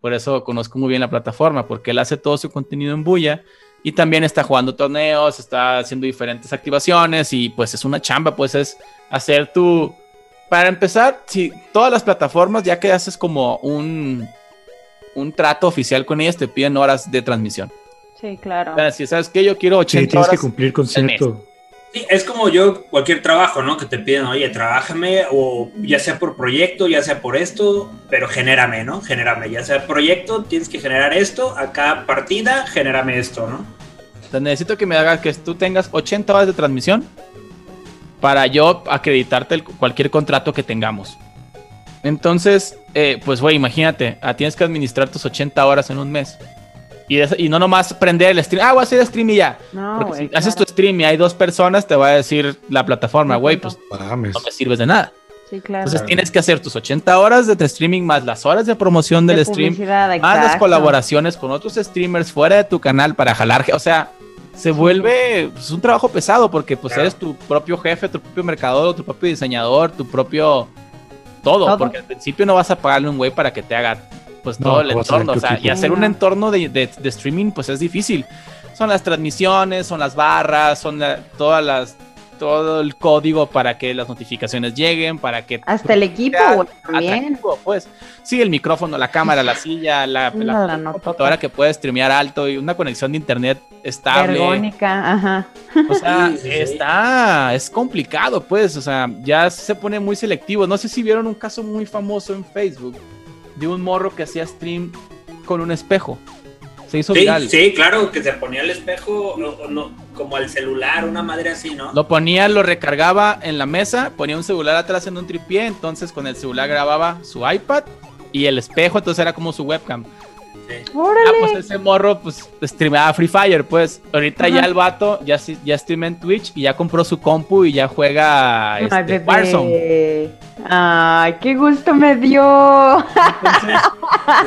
Por eso conozco muy bien la plataforma, porque él hace todo su contenido en Bulla. Y también está jugando torneos, está haciendo diferentes activaciones y pues es una chamba, pues es hacer tu... Para empezar, si todas las plataformas, ya que haces como un, un trato oficial con ellas, te piden horas de transmisión. Sí, claro. O sea, si sabes que yo quiero Sí, 80 tienes que cumplir con cierto. Sí, es como yo, cualquier trabajo, ¿no? Que te piden, oye, trabájame, o ya sea por proyecto, ya sea por esto, pero genérame, ¿no? Genérame, ya sea proyecto, tienes que generar esto, acá partida, genérame esto, ¿no? O sea, necesito que me hagas que tú tengas 80 horas de transmisión para yo acreditarte el- cualquier contrato que tengamos. Entonces, eh, pues, güey, imagínate, ah, tienes que administrar tus 80 horas en un mes. Y, de- y no nomás prender el stream. Ah, voy a hacer stream y ya. No, Porque güey. si haces tu stream y hay dos personas, te va a decir la plataforma, güey, pues Mames. no me sirves de nada. Sí, claro. Entonces Claro. tienes que hacer tus 80 horas de streaming más las horas de promoción del De stream más las colaboraciones con otros streamers fuera de tu canal para jalar, o sea, se vuelve pues, un trabajo pesado porque pues Claro. eres tu propio jefe, tu propio mercador, tu propio diseñador, tu propio todo, Todo. porque al principio no vas a pagarle a un güey para que te haga pues No, todo el entorno, o sea, y hacer un No. entorno de, de- de streaming pues es difícil. Son las transmisiones, son las barras, son la- todas las todo el código para que las notificaciones lleguen, para que Hasta el equipo, también. pues. Sí, el micrófono, la cámara, la silla, la, No, la computadora que puede streamear alto y una conexión de internet estable. Ergónica, ajá. O sea, Sí, sí, sí. está, es complicado, pues. O sea, ya se pone muy selectivo. No sé si vieron un caso muy famoso en Facebook de un morro que hacía stream con un espejo. Se hizo Sí, viral. sí, claro, que se ponía el espejo, no, como al celular, una madre así, ¿no? Lo ponía, lo recargaba en la mesa, ponía un celular atrás en un tripié, entonces con el celular grababa su iPad y el espejo, entonces era como su webcam. Sí. Ah, pues ese morro, pues, streameaba Free Fire, pues. Ahorita Ajá. ya el vato ya, ya streamea en Twitch y ya compró su compu y ya juega Ay, este. Warzone. Ay, qué gusto me dio. Entonces,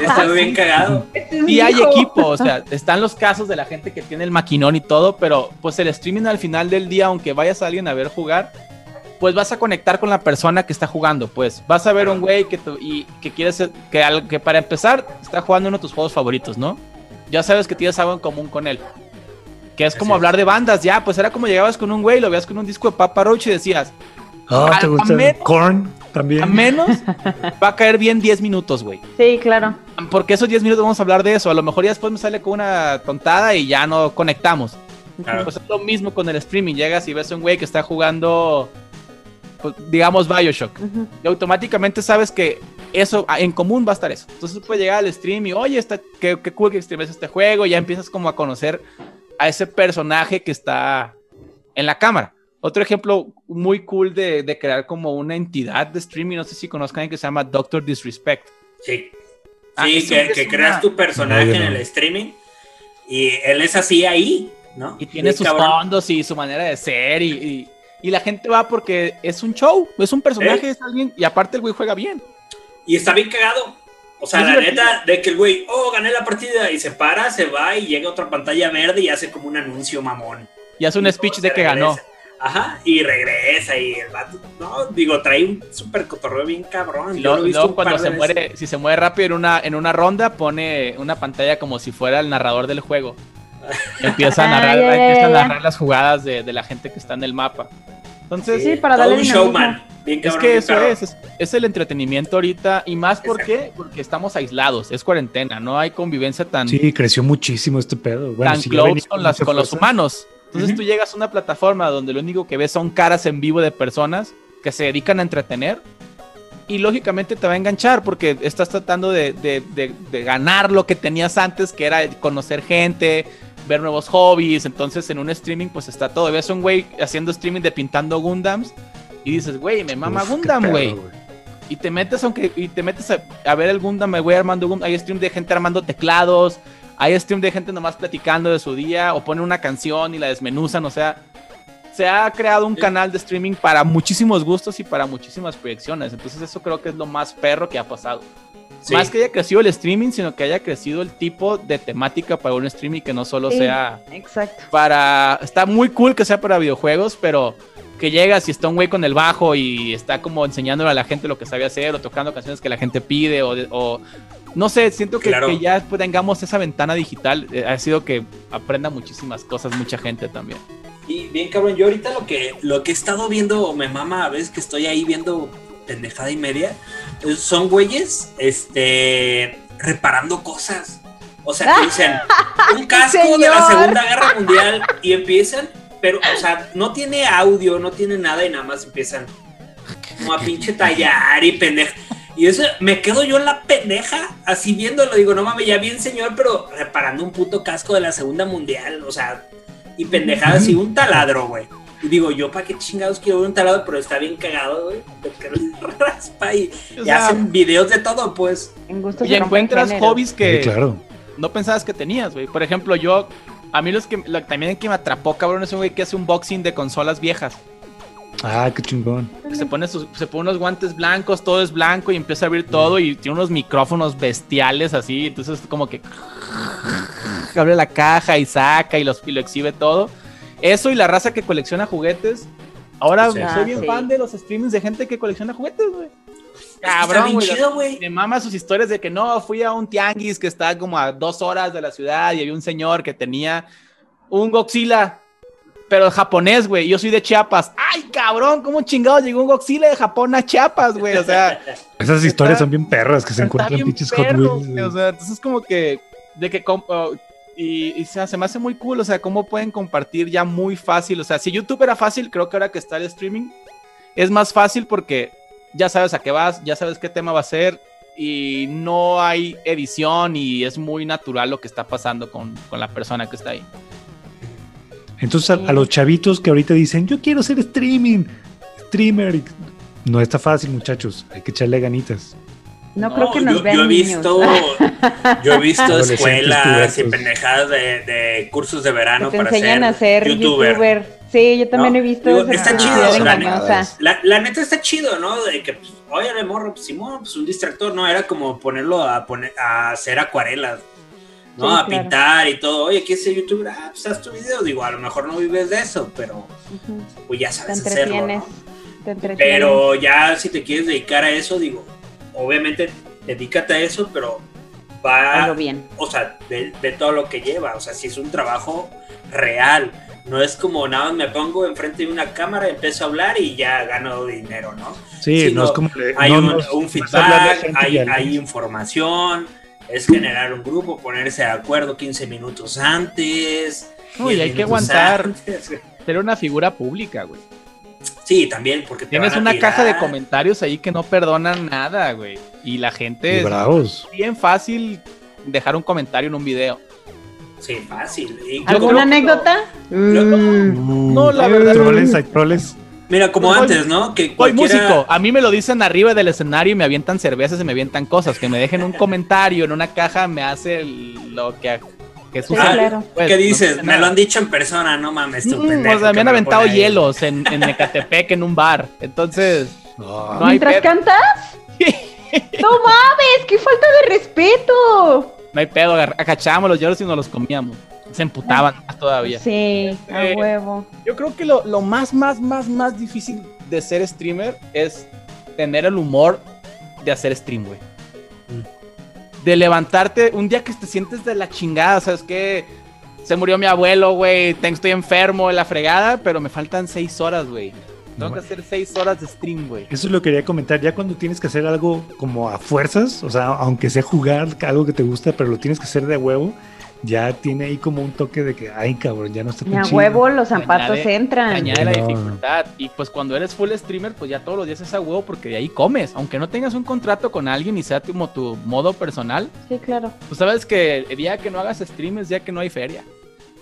Está bien cagado. Este es sí hay hijo. equipo, o sea, están los casos de la gente que tiene el maquinón y todo, pero pues el streaming al final del día, aunque vayas a alguien a ver jugar, pues vas a conectar con la persona que está jugando, pues. Vas a ver un güey que, tu- y, que quiere ser- que, al- que para empezar está jugando uno de tus juegos favoritos, ¿no? Ya sabes que tienes algo en común con él. Que es como Así es. hablar de bandas, ya, pues era como llegabas con un güey, lo veías con un disco de Papa Roach y decías, Ah, A- ¿te gusta? menos- Korn también. a menos va a caer bien 10 minutos, güey. Sí, claro. Porque esos 10 minutos vamos a hablar de eso. A lo mejor ya después me sale con una tontada y ya no conectamos. Claro. Pues es lo mismo con el streaming. Llegas y ves a un güey que está jugando, pues, digamos, Bioshock. Y automáticamente sabes que eso, ah, en común va a estar eso. Entonces puedes llegar al stream y, oye, está, qué, qué cool que streames este juego. Y ya empiezas como a conocer a ese personaje que está en la cámara. Otro ejemplo muy cool de, de crear como una entidad de streaming, no sé si conozcan alguien que se llama Doctor Disrespect. Sí. Ah, Sí, que, creas tu personaje No, en el streaming y él es así ahí, ¿no? Y tiene sus cabrón. fondos y su manera de ser y, y- y la gente va porque es un show, es un personaje, ¿Eh? es alguien y aparte el güey juega bien. Y está bien cagado. O sea, la divertido. neta, de que el güey, oh, gané la partida y se para, se va y llega a otra pantalla verde y hace como un anuncio mamón. Y hace un Y speech de que ganó. regresa. Ajá, y regresa y el vato, no, digo, trae un super cotorreo bien cabrón. Y Yo luego, lo cuando se veces. muere, si se muere rápido en una, en una ronda, pone una pantalla como si fuera el narrador del juego. Y empieza a narrar, empieza a las jugadas de, de la gente que está en el mapa. Entonces, Sí, para darle un showman. Bien Es que bien eso es, es, es el entretenimiento ahorita y más ¿por qué? porque estamos aislados, es cuarentena, no hay convivencia tan, Sí, creció muchísimo este pedo. Bueno, tan si close con, las, mucha con los humanos. Entonces Ujú. tú llegas a una plataforma donde lo único que ves son caras en vivo de personas que se dedican a entretener y lógicamente te va a enganchar porque estás tratando de, de- de- de ganar lo que tenías antes, que era conocer gente, ver nuevos hobbies. Entonces en un streaming pues está todo. Ves a un güey haciendo streaming de pintando Gundams y dices, güey, me mama Uf, Gundam, güey. Y te metes, aunque, y te metes a, a ver el Gundam, me voy armando Gundam. Hay stream de gente armando teclados, hay stream de gente nomás platicando de su día, o ponen una canción y la desmenuzan, o sea, se ha creado un Sí. canal de streaming para muchísimos gustos y para muchísimas proyecciones. Entonces eso creo que es lo más perro que ha pasado. Sí. Más que haya crecido el streaming, sino que haya crecido el tipo de temática para un streaming que no solo Sí. sea Exacto. para. Está muy cool que sea para videojuegos, pero que llegas y está un güey con el bajo y está como enseñándole a la gente lo que sabe hacer o tocando canciones que la gente pide o. de- o- no sé, siento que, Claro. que ya tengamos esa ventana digital. eh, ha sido que aprenda muchísimas cosas, mucha gente también. Y bien cabrón, yo ahorita lo que, lo que he estado viendo, me mama a veces que estoy ahí viendo pendejada y media, eh, son güeyes, este, reparando cosas. O sea, que dicen, un casco de la. Segunda Guerra Mundial y empiezan, pero, o sea, no tiene audio, no tiene nada y nada más empiezan como a pinche tallar y pendeja. Y eso, me quedo yo en la pendeja, así viéndolo, digo, no mames, ya bien señor, pero reparando un puto casco de la Segunda Mundial, o sea, y pendejadas y un taladro, güey. Y digo, yo para qué chingados quiero ver un taladro, pero está bien cagado, güey. Porque raspa y, O y sea, hacen videos de todo, pues. En gusto y encuentras hobbies que Sí, claro. no pensabas que tenías, güey. Por ejemplo, yo. A mí los que, lo, también el que me atrapó, cabrón, es un güey que hace unboxing de consolas viejas. Ah, qué chingón. Se pone, sus- se pone unos guantes blancos, todo es blanco y empieza a abrir todo y tiene unos micrófonos bestiales así. Entonces, como que abre la caja y saca y, los, y lo exhibe todo. Eso y la raza que colecciona juguetes. Ahora Sí. soy Ah, bien sí. fan de los streamings de gente que colecciona juguetes, güey. está Cabrón, bien güey. chido, güey. Me mama sus historias de que no, fui a un tianguis que está como a dos horas de la ciudad y había un señor que tenía un Godzilla, pero japonés, güey. Yo soy de Chiapas. ¡Ay, cabrón! ¿Cómo chingado llegó un Godzilla de Japón a Chiapas, güey? O sea, Esas historias Está- son bien perras que se encuentran pinches Hot Wheels. güey, O sea, entonces como que, de que, oh, y, y se, se me hace muy cool, o sea, cómo pueden compartir ya muy fácil. O sea, si YouTube era fácil, creo que ahora que está el streaming, es más fácil porque ya sabes a qué vas, ya sabes qué tema va a ser y no hay edición y es muy natural lo que está pasando con, con la persona que está ahí. Entonces, a, a los chavitos que ahorita dicen, yo quiero ser streaming, streamer, y- no está fácil, muchachos. Hay que echarle ganitas. No, creo que nos yo, vean yo he niños. visto, yo he visto escuelas y pendejadas de, de cursos de verano que te para enseñan a ser youtuber. youtuber. Sí, yo también ¿No? he visto Digo, está chido, la. La, la neta está chido, ¿no? De que, pues, oye, de morro, pues Simón, pues un distractor, ¿no? Era como ponerlo a poner a hacer acuarelas, ¿no? Sí, a claro. pintar y todo. Oye, ¿quieres ser youtuber? Ah, pues haz tu video. Digo, a lo mejor no vives de eso, pero pues ya Te sabes hacerlo. Te entretienes. Pero ya si te quieres dedicar a eso, digo, obviamente dedícate a eso, pero va, bien. o sea, de, de todo lo que lleva, o sea, si es un trabajo real, no es como nada más me pongo enfrente de una cámara, empiezo a hablar y ya gano dinero, ¿no? Sí, no, no, es como. Hay no, un, no feedback, hay información es generar un grupo, ponerse de acuerdo 15 minutos antes. No, y 10 hay que aguantar. antes. Ser una figura pública, güey. Sí, también, porque te Tienes van a una tirar. caja de comentarios ahí que no perdonan nada, güey. Y la gente Y es bien fácil dejar un comentario en un video. Sí, fácil. Y ¿Alguna creo anécdota? Mm. No, la verdad- Troles, hay troles. Mira, como antes, ¿no? Que Soy músico. A mí me lo dicen arriba del escenario y me avientan cervezas y me avientan cosas. Que me dejen un comentario en una caja me hace lo que, que Sí, claro. Pues, ¿Qué dices? me lo han dicho en persona, no mames, tú Mm, pendejo o sea, que me han aventado hielos en, en Ecatepec en un bar. Entonces. No ¿Mientras pedo. cantas? ¡No mames! ¡Qué falta de respeto! no hay pedo. Acachábamos los hielos y nos los comíamos. Se emputaban más todavía. Sí, a Eh, huevo. Yo creo que lo, lo más, más, más, más difícil de ser streamer es tener el humor de hacer stream, güey. De levantarte un día que te sientes de la chingada, ¿sabes qué? Se murió mi abuelo, güey, tengo- estoy enfermo, la fregada, pero me faltan seis horas, güey. Tengo No, que hacer seis horas de stream, güey. Eso lo quería comentar. Ya cuando tienes que hacer algo como a fuerzas, o sea, aunque sea jugar algo que te gusta, pero lo tienes que hacer de huevo, ya tiene ahí como un toque de que, ay, cabrón, ya no está Ni tan a huevo los zapatos Añade- entran. Añade la dificultad. Y pues cuando eres full streamer, pues ya todos los días es a huevo porque de ahí comes. Aunque no tengas un contrato con alguien y sea como tu modo personal, Sí, claro. Tú sabes que el día que no hagas stream es día que no hay feria.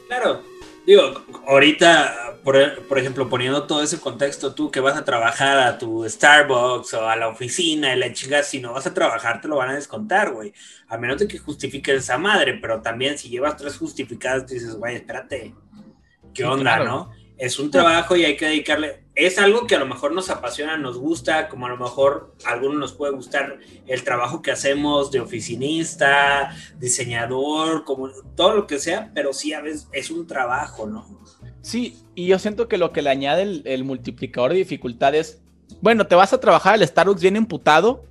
Claro. Digo, ahorita, por, por ejemplo, poniendo todo ese contexto, tú que vas a trabajar a tu Starbucks o a la oficina y la chinga, si no vas a trabajar, te lo van a descontar, güey. A menos de que justifiques esa madre, pero también si llevas tres justificadas, dices, güey, espérate, ¿qué Sí, onda, claro. no? Es un trabajo y hay que dedicarle. Es algo que a lo mejor nos apasiona, nos gusta, como a lo mejor a algunos nos puede gustar el trabajo que hacemos de oficinista, diseñador, como todo lo que sea, pero sí a veces es un trabajo, ¿no? Sí, y yo siento que lo que le añade el, el multiplicador de dificultad es, bueno, te vas a trabajar al Starbucks bien emputado,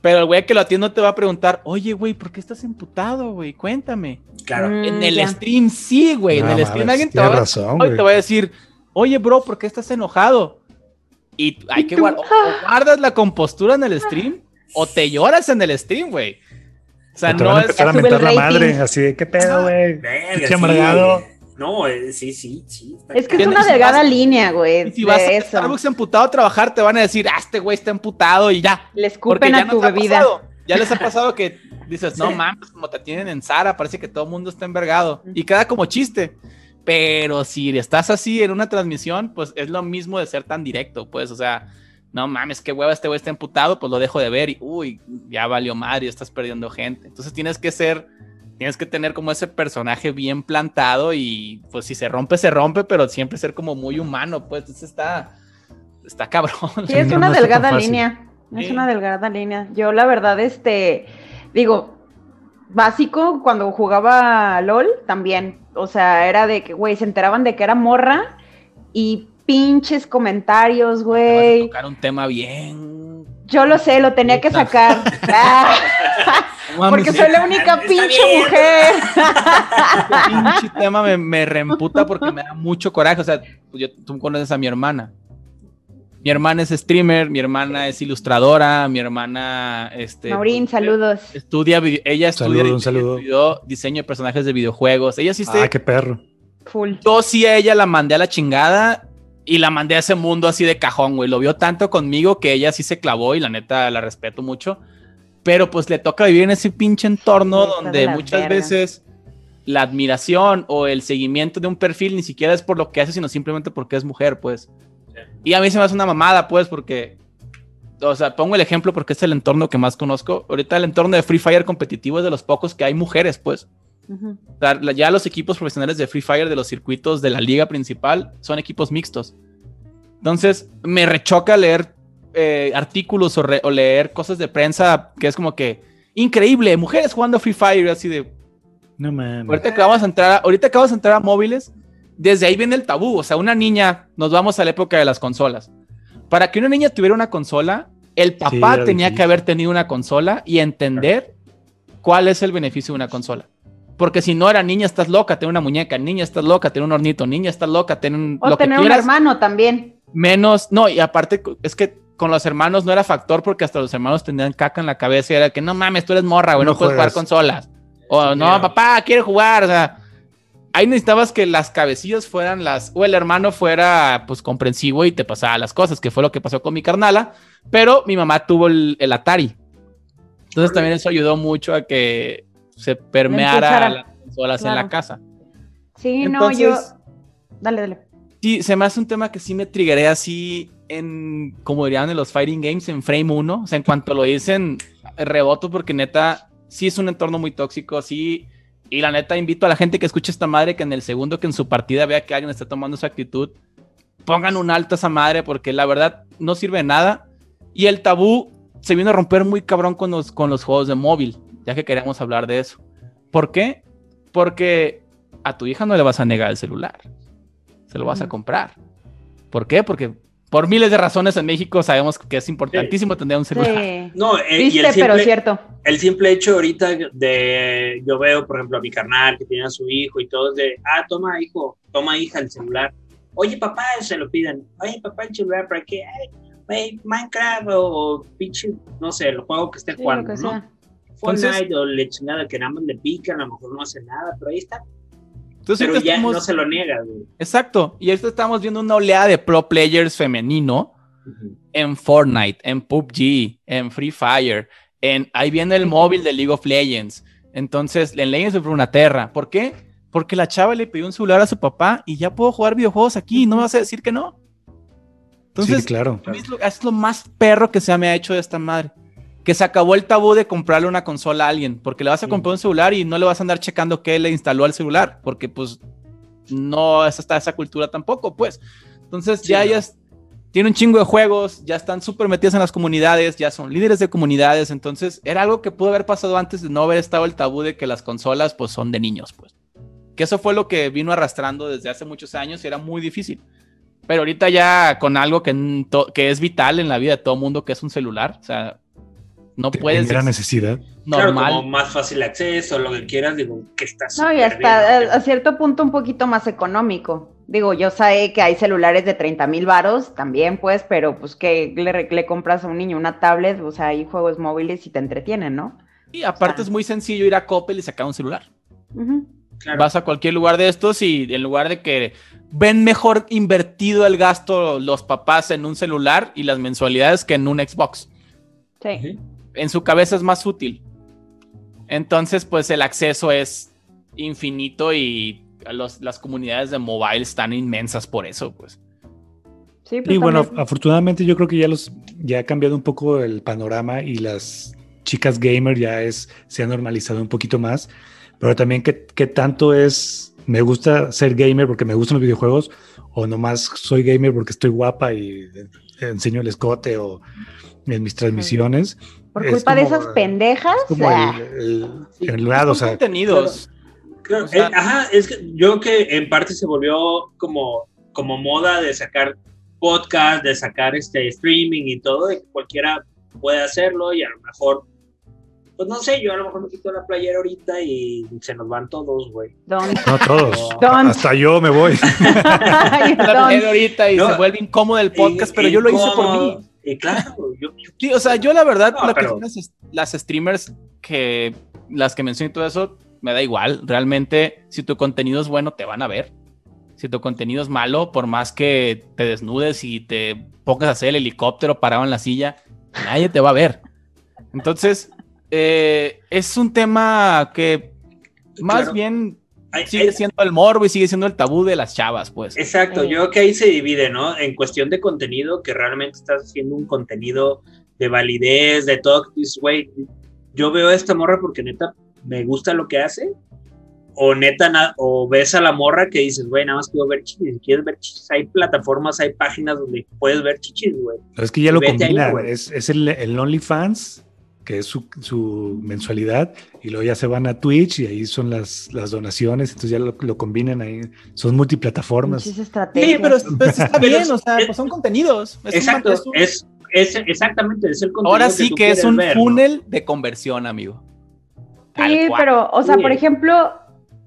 pero el güey que lo atiende te va a preguntar, oye, güey, ¿por qué estás emputado, güey? Cuéntame. Claro. Mm, en el ya. stream sí, güey, en el stream alguien te va, tienes a- razón, hoy te va a decir, oye, bro, ¿por qué estás enojado? Y hay que guardar, o guardas la compostura en el stream o te lloras en el stream, güey. O sea, O te no van a es... empezar a mentar la madre, así de, ¿qué pedo, güey? Sí. amargado. No, eh, sí, sí, sí. Es que es una delgada línea, güey. Si vas a eso. Starbucks emputado a trabajar, te van a decir, ah, este güey está emputado y ya. Le escupen ya a tu bebida. pasado, ya les ha pasado que dices, no Sí. mames, como te tienen en Zara, parece que todo el mundo está envergado. Y queda como chiste. Pero si estás así en una transmisión, pues es lo mismo de ser tan directo, pues, o sea, no mames, qué hueva este güey está emputado, pues lo dejo de ver y, uy, ya valió madre, estás perdiendo gente. Entonces tienes que ser, tienes que tener como ese personaje bien plantado y pues si se rompe, se rompe, pero siempre ser como muy humano, pues, entonces está, está cabrón. Sí, es no, una no delgada línea. Es Sí. una delgada línea. Yo, la verdad, este, digo, básico, cuando jugaba LOL, también. O sea, era de que, güey, se enteraban de que era morra y pinches comentarios, Te vas a güey. tocar un tema bien. Yo lo sé, lo tenía que sacar. Ah, porque soy la única pinche mujer. Ese pinche tema me, me reemputa porque me da mucho coraje. O sea, pues yo- tú conoces a mi hermana. Mi hermana es streamer, mi hermana es ilustradora, mi hermana, este, Maurín, pues, saludos. estudia, ella estudia, Saludo, un ella saludo. estudió diseño de personajes de videojuegos. Ella sí Ah, qué perro. Full. yo sí a ella la mandé a la chingada y la mandé a ese mundo así de cajón, güey. Lo vio tanto conmigo que ella sí se clavó y la neta la respeto mucho. Pero pues le toca vivir en ese pinche entorno Sí, donde muchas verga. veces la admiración o el seguimiento de un perfil ni siquiera es por lo que hace, sino simplemente porque es mujer, pues. Y a mí se me hace una mamada, pues, porque... O sea, pongo el ejemplo porque es el entorno que más conozco. Ahorita el entorno de Free Fire competitivo es de los pocos que hay mujeres, pues. Sea, la- ya los equipos profesionales de Free Fire de los circuitos de la liga principal son equipos mixtos. Entonces, me rechoca leer eh, artículos o, re- o leer cosas de prensa que es como que increíble, mujeres jugando Free Fire, así de No mames. ahorita que vamos a entrar, a- ahorita que vamos a entrar a móviles, desde ahí viene el tabú, o sea, una niña, nos vamos a la época de las consolas. Para que una niña tuviera una consola, el papá tenía difícil. que haber tenido una consola y entender cuál es el beneficio de una consola. Porque si no era niña, estás loca, tener una muñeca, niña, estás loca, tener un hornito, niña, estás loca, tener un, O lo que tener un hermano también. menos, no, y aparte es que con los hermanos no era factor porque hasta los hermanos tenían caca en la cabeza y era que no mames, tú eres morra, güey, no, No puedes jugar consolas. O no, papá, quiere jugar, o sea, ahí necesitabas que las cabecillas fueran las, o el hermano fuera pues comprensivo y te pasaba las cosas, que fue lo que pasó con mi carnala, pero mi mamá tuvo el, el Atari. Entonces también eso ayudó mucho a que se permeara las consolas en la Claro. casa. Sí, no, yo. Entonces- Dale, dale. Sí, se me hace un tema que sí me triggeré así en, como dirían en los fighting games, en frame 1. O sea, en cuanto lo dicen, reboto porque neta, sí es un entorno muy tóxico, sí. Y la neta, invito a la gente que escuche esta madre que en el segundo que en su partida vea que alguien está tomando esa actitud, pongan un alto a esa madre porque la verdad no sirve de nada. Y el tabú se vino a romper muy cabrón con los, con los juegos de móvil, ya que queremos hablar de eso. ¿Por qué? Porque a tu hija no le vas a negar el celular se lo vas a comprar. ¿Por qué? Porque por miles de razones en México sabemos que es importantísimo tener un celular. Sí. No, eh, y el pero simple, cierto. el simple hecho ahorita de, yo veo, por ejemplo, a mi carnal que tiene a su hijo y todo, es de, ah, toma, hijo, toma, hija, el celular. Oye, papá, se lo piden. Oye, papá, el celular, ¿para qué? Ay, Minecraft o pinche, no sé, el juego que esté Sí, jugando, que ¿no? sea. Fortnite Entonces- o le chingada que nada más le pican, a lo mejor no hace nada, pero ahí está. Entonces, Pero ya estamos- no se lo niega, güey. Exacto. Y ahorita estamos viendo una oleada de pro players femenino en Fortnite, en PUBG, en Free Fire, en ahí viene el móvil de League of Legends. Entonces, en Legends of Runeterra. ¿Por qué? Porque la chava le pidió un celular a su papá y ya puedo jugar videojuegos aquí, no me vas a decir que no. Entonces, sí, claro. Es lo, es lo más perro que se me ha hecho de esta madre. Que se acabó el tabú de comprarle una consola a alguien, porque le vas a comprar un celular y no le vas a andar checando qué le instaló al celular, porque pues no es hasta esa cultura tampoco, pues. Entonces Sí, ya no. ellas tienen un chingo de juegos, ya están súper metidas en las comunidades, ya son líderes de comunidades, entonces era algo que pudo haber pasado antes de no haber estado el tabú de que las consolas pues son de niños, pues. Que eso fue lo que vino arrastrando desde hace muchos años y era muy difícil. Pero ahorita ya con algo que, que es vital en la vida de todo mundo, que es un celular, o sea, no puedes Era necesidad. Claro, normal. como más fácil acceso, lo que quieras, digo, que está No, y hasta bien, a, a cierto punto un poquito más económico. Digo, yo sé que hay celulares de 30 mil varos también, pues, pero pues que le, compras a un niño una tablet, o sea, hay juegos móviles y te entretienen, ¿no? Y aparte Ah. es muy sencillo ir a Coppel y sacar un celular. Claro. Vas a cualquier lugar de estos y en lugar de que ven mejor invertido el gasto los papás en un celular y las mensualidades que en un Xbox. Sí. En su cabeza es más útil. Entonces, pues el acceso es infinito y los- las comunidades de mobile están inmensas por eso, pues. Sí, pues Y bueno, también- afortunadamente yo creo que ya los ya ha cambiado un poco el panorama y las chicas gamer ya es se ha normalizado un poquito más, pero también qué, qué tanto es me gusta ser gamer porque me gustan los videojuegos o nomás soy gamer porque estoy guapa y enseño el escote o en mis transmisiones. Por es culpa de como- esas pendejas. es como ah, el, el, el lado, o sea, contenidos. Claro, O sea- eh, ajá, es que yo que en parte se volvió como, como moda de sacar podcast, de sacar este streaming y todo, de que cualquiera puede hacerlo y a lo mejor, pues no sé, yo a lo mejor me quito la playera ahorita y se nos van todos, güey. no todos, Don't. hasta yo me voy. La mujer ahorita y No. se vuelve incómodo el podcast, pero yo lo hice por mí. Y claro, yo, yo- Sí, o sea, yo la verdad, No, pero- las, las streamers que las que mencioné y todo eso, me da igual. Realmente, si tu contenido es bueno, te van a ver. Si tu contenido es malo, por más que te desnudes y te pongas a hacer el helicóptero parado en la silla, nadie te va a ver. Entonces, eh, es un tema que más Claro. bien Ay, sigue ay, siendo el morbo y sigue siendo el tabú de las chavas, pues. Exacto, yo creo que ahí se divide, ¿no? En cuestión de contenido, que realmente estás haciendo un contenido de validez, de todo, güey, yo veo a esta morra porque neta me gusta lo que hace, o neta, o ves a la morra que dices, güey, nada más quiero ver chichis, quieres ver chichis, hay plataformas, hay páginas donde puedes ver chichis, güey. Es que ya lo Vete ahí, combina, güey. es, es el, el OnlyFans, que es su, su mensualidad, y luego ya se van a Twitch y ahí son las, las donaciones, entonces ya lo, lo combinan ahí, son multiplataformas. Sí, pero, pero está Pero bien, es- o sea, es- pues son contenidos. Es un- Exacto, es un- es, es exactamente, es el contenido Ahora que sí tú que es un ver, ¿no? funnel de conversión, amigo. Tal Sí, cual. pero, o sea, Sí. por ejemplo,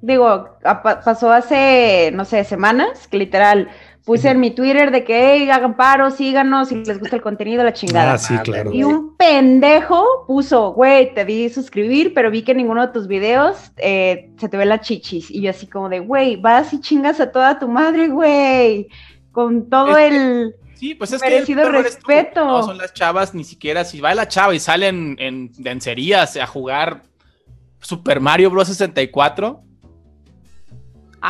digo, pasó hace, no sé, semanas, que literal puse en mi Twitter de que, hey, hagan paro, síganos, si les gusta el contenido, la chingada. Ah, sí, claro. Y un pendejo puso, güey, te di suscribir, pero vi que en ninguno de tus videos eh, se te ve la chichis. Y yo así como de, güey, vas y chingas a toda tu madre, güey. Con todo Es que- el... Sí, pues es que Merecido el eres tú. respeto. No son las chavas, ni siquiera. Si va la chava y sale en, en lencerías a jugar Super Mario Bros. 64,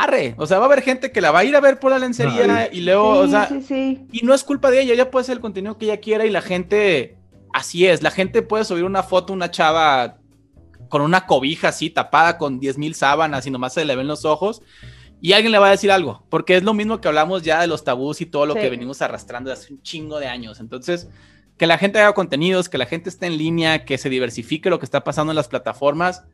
arre. O sea, va a haber gente que la va a ir a ver por la lencería Ay. y luego, sí, o sea, sí, sí. y no es culpa de ella, ella puede hacer el contenido que ella quiera y la gente, así es, la gente puede subir una foto, una chava con una cobija así tapada con 10 mil sábanas y nomás se le ven los ojos y alguien le va a decir algo, porque es lo mismo que hablamos ya de los tabús y todo lo Sí. que venimos arrastrando desde hace un chingo de años. Entonces, que la gente haga contenidos, que la gente esté en línea, que se diversifique lo que está pasando en las plataformas.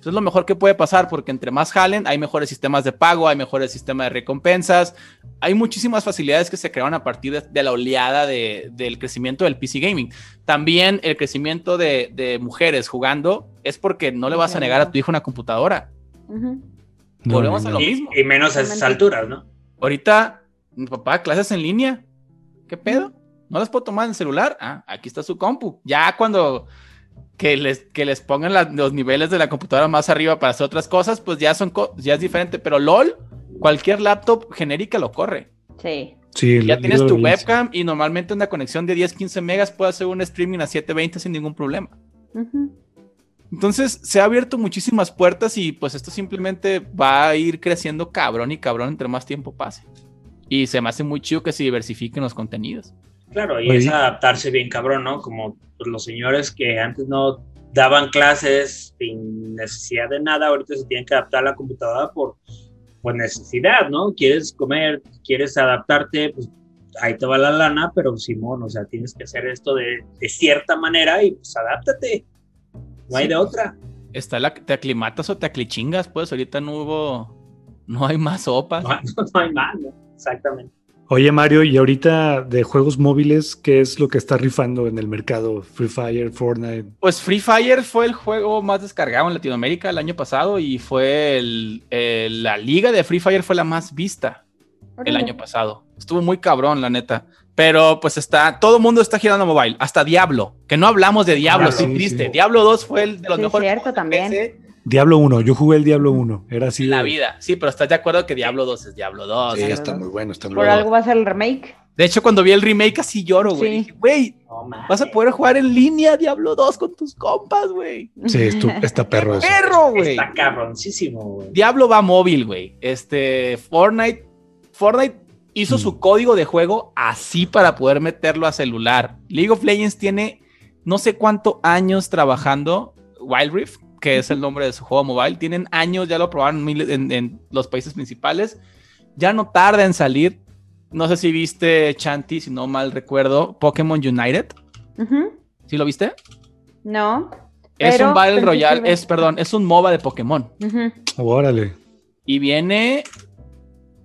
Eso es lo mejor que puede pasar porque entre más jalen, hay mejores sistemas de pago, hay mejores sistemas de recompensas, hay muchísimas facilidades que se crearon a partir de, de la oleada de- del crecimiento del PC Gaming. También el crecimiento de, de mujeres jugando es porque no le vas a negar a tu hijo una computadora. Volvemos a lo Y, mismo. y menos a esas alturas, ¿no? Ahorita, mi papá, clases en línea. ¿Qué pedo? ¿No las puedo tomar en el celular? Ah, aquí está su compu. Ya cuando que les, que les pongan la- los niveles de la computadora más arriba para hacer otras cosas, pues ya son co- ya es diferente. Pero LOL, cualquier laptop genérica lo corre. Sí. Sí, Ya tienes tu webcam y normalmente una conexión de 10-15 megas puede hacer un streaming a 720 sin ningún problema. Entonces se ha abierto muchísimas puertas y pues esto simplemente va a ir creciendo cabrón y cabrón entre más tiempo pase. Y se me hace muy chido que se diversifiquen los contenidos. Claro, y Oye. es adaptarse bien cabrón, ¿no? Como pues, los señores que antes no daban clases sin necesidad de nada, ahorita se tienen que adaptar a la computadora por, por necesidad, ¿no? Quieres comer, quieres adaptarte, pues ahí te va la lana, pero Simón, o sea, tienes que hacer esto de, de cierta manera y pues adáptate. No hay Sí, de otra. Está la te aclimatas o te aclichingas, pues ahorita no hubo, no hay más sopas. No, no hay más, ¿no? Exactamente. Oye, Mario, y ahorita de juegos móviles, ¿qué es lo que está rifando en el mercado? Free Fire, Fortnite. Pues Free Fire fue el juego más descargado en Latinoamérica el año pasado y fue el, el- la liga de Free Fire fue la más vista el año pasado. Estuvo muy cabrón, la neta. Pero pues está, todo el mundo está girando a mobile, hasta Diablo, que no hablamos de Diablo, Diablo, estoy sí, triste. sí. Diablo 2 fue el de los Sí, mejores cierto, también. PC Diablo 1, yo jugué el Diablo 1, era así. en la de- vida. Sí, pero estás de acuerdo que Diablo 2 es Diablo 2. Sí, está 2. muy bueno, está muy Por bueno. algo va a ser el remake. De hecho, cuando vi el remake casi lloro, güey. Sí. Dije, Güey, vas a poder jugar en línea Diablo 2 con tus compas, güey. Sí, está perro eso. Perro, güey. Está cabroncísimo, güey. Diablo va móvil, güey. Este, Fortnite, Fortnite hizo Mm. su código de juego así para poder meterlo a celular. League of Legends tiene no sé cuántos años trabajando. Wild Rift, que es el nombre de su juego mobile, tienen años, ya lo probaron en, en los países principales. Ya no tarda en salir. No sé si viste Chanti, si no mal recuerdo, Pokémon United. Ujú. ¿Sí lo viste? No. Es Pero un Battle Royale, es, perdón, es un MOBA de Pokémon. Órale. Y viene,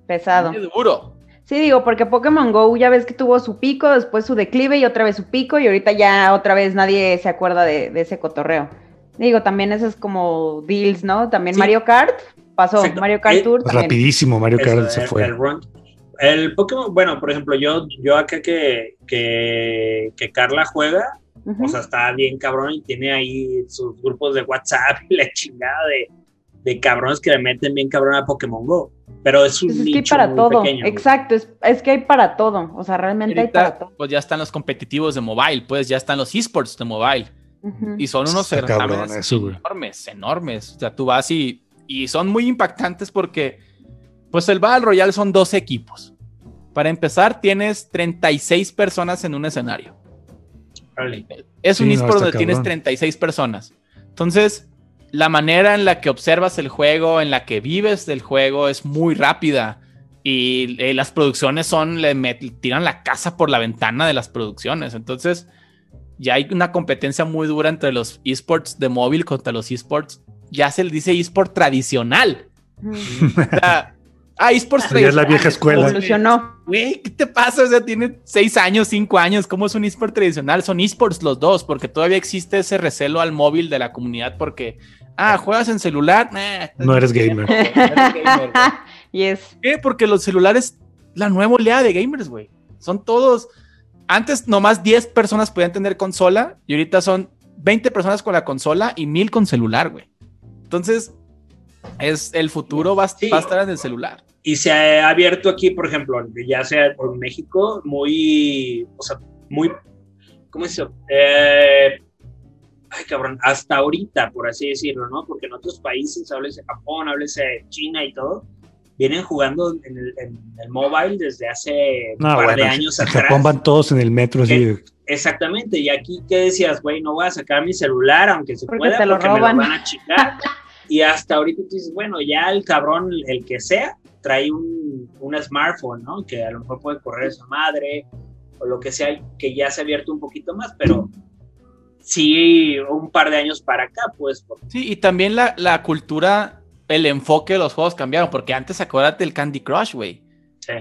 Pesado. viene duro. Sí, digo, porque Pokémon Go ya ves que tuvo su pico, después su declive y otra vez su pico, y ahorita ya otra vez nadie se acuerda de, de ese cotorreo. Digo, también eso es como deals, ¿no? También Sí. Mario Kart pasó, Exacto. Mario Kart Eh, Tour también. Rapidísimo, Mario Eso, Kart se el- fue. El, run. El Pokémon, bueno, por ejemplo, yo, yo acá que, que, que Carla juega, Ujú. o sea, está bien cabrón y tiene ahí sus grupos de WhatsApp y la chingada de, de cabrones que le meten bien cabrón a Pokémon Go. Pero es un Pues es que hay nicho para muy todo, pequeño, exacto, es, es que hay para todo, o sea, realmente hay para Ahorita, todo. pues ya están los competitivos de mobile, pues ya están los esports de mobile. Y son unos certámenes enormes, enormes. O sea, tú vas y, y son muy impactantes porque, pues el Battle Royale son dos equipos. Para empezar, tienes 36 personas en un escenario. Es un Sí, no, eSport está donde tienes cabrón. 36 personas. Entonces, la manera en la que observas el juego, en la que vives del juego, es muy rápida. Y eh, las producciones son, le met- tiran la casa por la ventana de las producciones. Entonces, ya hay una competencia muy dura entre los esports de móvil contra los esports. Ya se le dice esport tradicional. Ah, esports Ya es la vieja escuela. Evolucionó. Güey, ¿qué te pasa? O sea, tiene seis años, cinco años. ¿Cómo es un eSport tradicional? Son eSports los dos, porque todavía existe ese recelo al móvil de la comunidad, porque Ah, ¿juegas en celular? No eres gamer. No eres gamer, güey. Y es. qué? Porque los celulares, la nueva oleada de gamers, güey. Son todos. Antes nomás 10 personas podían tener consola y ahorita son 20 personas con la consola y 1000 con celular, güey. Entonces, es el futuro va, a- Sí. va a estar en el celular. Y se ha abierto aquí, por ejemplo, ya sea en México, muy, o sea, muy, ¿cómo se dice? Eh, ay, cabrón, hasta ahorita, por así decirlo, ¿no? Porque en otros países, háblese Japón, háblese China y todo, vienen jugando en el, en el mobile desde hace No, un par bueno, de años atrás. Japón van todos en el metro así. Eh, de- Exactamente, y aquí, ¿qué decías, güey? No voy a sacar mi celular, aunque se Porque pueda, te lo porque me roban. lo van a chingar. y hasta ahorita tú dices, bueno, ya el cabrón, el que sea, trae un, un smartphone, ¿no? Que a lo mejor puede correr esa madre, o lo que sea, que ya se ha abierto un poquito más, pero sí, un par de años para acá, pues, por- Sí, y también la, la cultura, el enfoque de los juegos cambiaron, porque antes acuérdate el Candy Crush, güey.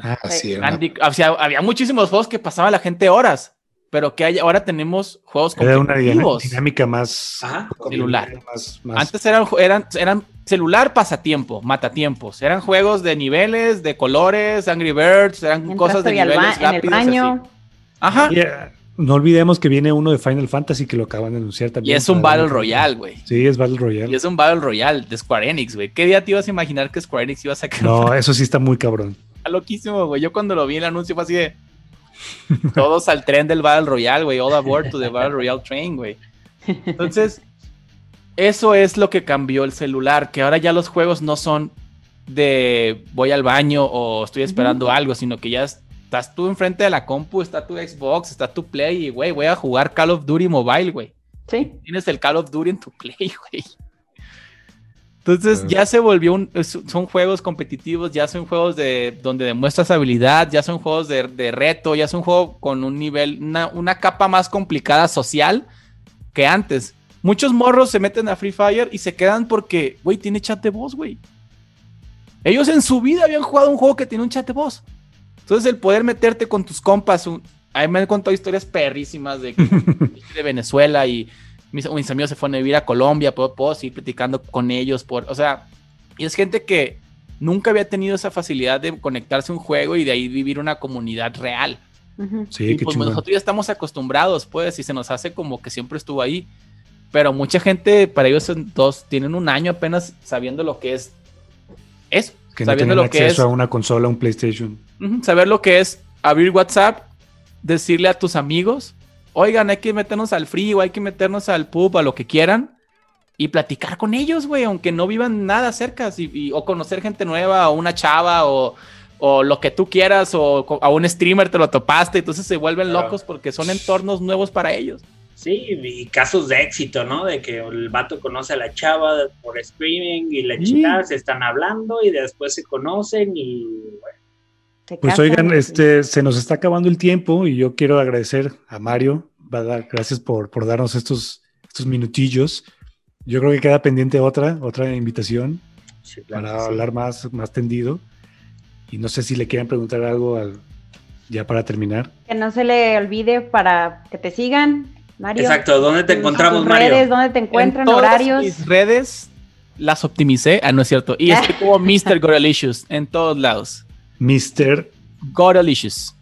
Ah, sí, era, una- Candy- o sea, había muchísimos juegos que pasaba la gente horas, pero que hay, ahora tenemos juegos era una dinámica más. Ajá. Celular. Más, más- Antes eran, eran, eran celular pasatiempo, matatiempos. Eran juegos de niveles, de colores, Angry Birds, eran Mientras cosas de estoy al ba- niveles en el rápidos. baño. así. Ajá. Y, eh, no olvidemos que viene uno de Final Fantasy que lo acaban de anunciar Y también. es un Battle Royale, güey. Sí, es Battle Royale. Y es un Battle Royale de Square Enix, güey. ¿Qué día te ibas a imaginar que Square Enix iba a sacar? No, eso sí está muy cabrón. Está loquísimo, güey. Yo cuando lo vi en el anuncio fue así de. Todos al tren del Battle Royale, güey. All aboard to the Battle Royale train, güey. Entonces, eso es lo que cambió el celular. Que ahora ya los juegos no son de voy al baño o estoy esperando algo, sino que ya estás tú enfrente de la compu, está tu Xbox, está tu Play y, güey, voy a jugar Call of Duty Mobile, güey. Sí. Tienes el Call of Duty en tu Play, güey. Entonces ya se volvió un, es- son juegos competitivos, ya son juegos de donde demuestras habilidad, ya son juegos de, de reto, ya son juegos con un nivel, una, una capa más complicada social que antes. Muchos morros se meten a Free Fire y se quedan porque, güey, tiene chat de voz, güey. Ellos en su vida habían jugado un juego que tiene un chat de voz. Entonces el poder meterte con tus compas, un- a mí me han contado historias perrísimas de, de Venezuela y mis, mis amigos se fueron a vivir a Colombia, puedo, puedo seguir platicando con ellos, por, o sea, y es gente que nunca había tenido esa facilidad de conectarse a un juego y de ahí vivir una comunidad real. Ujú. Sí, y qué pues nosotros ya estamos acostumbrados, pues, y se nos hace como que siempre estuvo ahí. Pero mucha gente, para ellos son dos, tienen un año apenas sabiendo lo que es eso, Que no sabiendo tienen lo que acceso es a una consola, a un PlayStation. Saber lo que es abrir WhatsApp, decirle a tus amigos, oigan, hay que meternos al free o hay que meternos al pub, a lo que quieran, y platicar con ellos, güey, aunque no vivan nada cerca, y, y- o conocer gente nueva, o una chava, o, o lo que tú quieras, o a un streamer te lo topaste, entonces se vuelven Claro. locos porque son entornos nuevos para ellos. Sí, y casos de éxito, ¿no? De que el vato conoce a la chava por streaming y la Sí. chica se están hablando y después se conocen y bueno, Pues oigan, este, se nos está acabando el tiempo y yo quiero agradecer a Mario. ¿verdad? Gracias por, por darnos estos, estos minutillos. Yo creo que queda pendiente otra, otra invitación sí, claro para sí. hablar más, más tendido. Y no sé si le quieren preguntar algo al- ya para terminar. Que no se le olvide para que te sigan, Mario. Exacto, ¿dónde te encontramos, tus Mario? redes, dónde te encuentran, En todas horarios. Mis redes las optimicé, ah, no es cierto, y estoy como Mr. Goralicious en todos lados. Mister, Goralicious.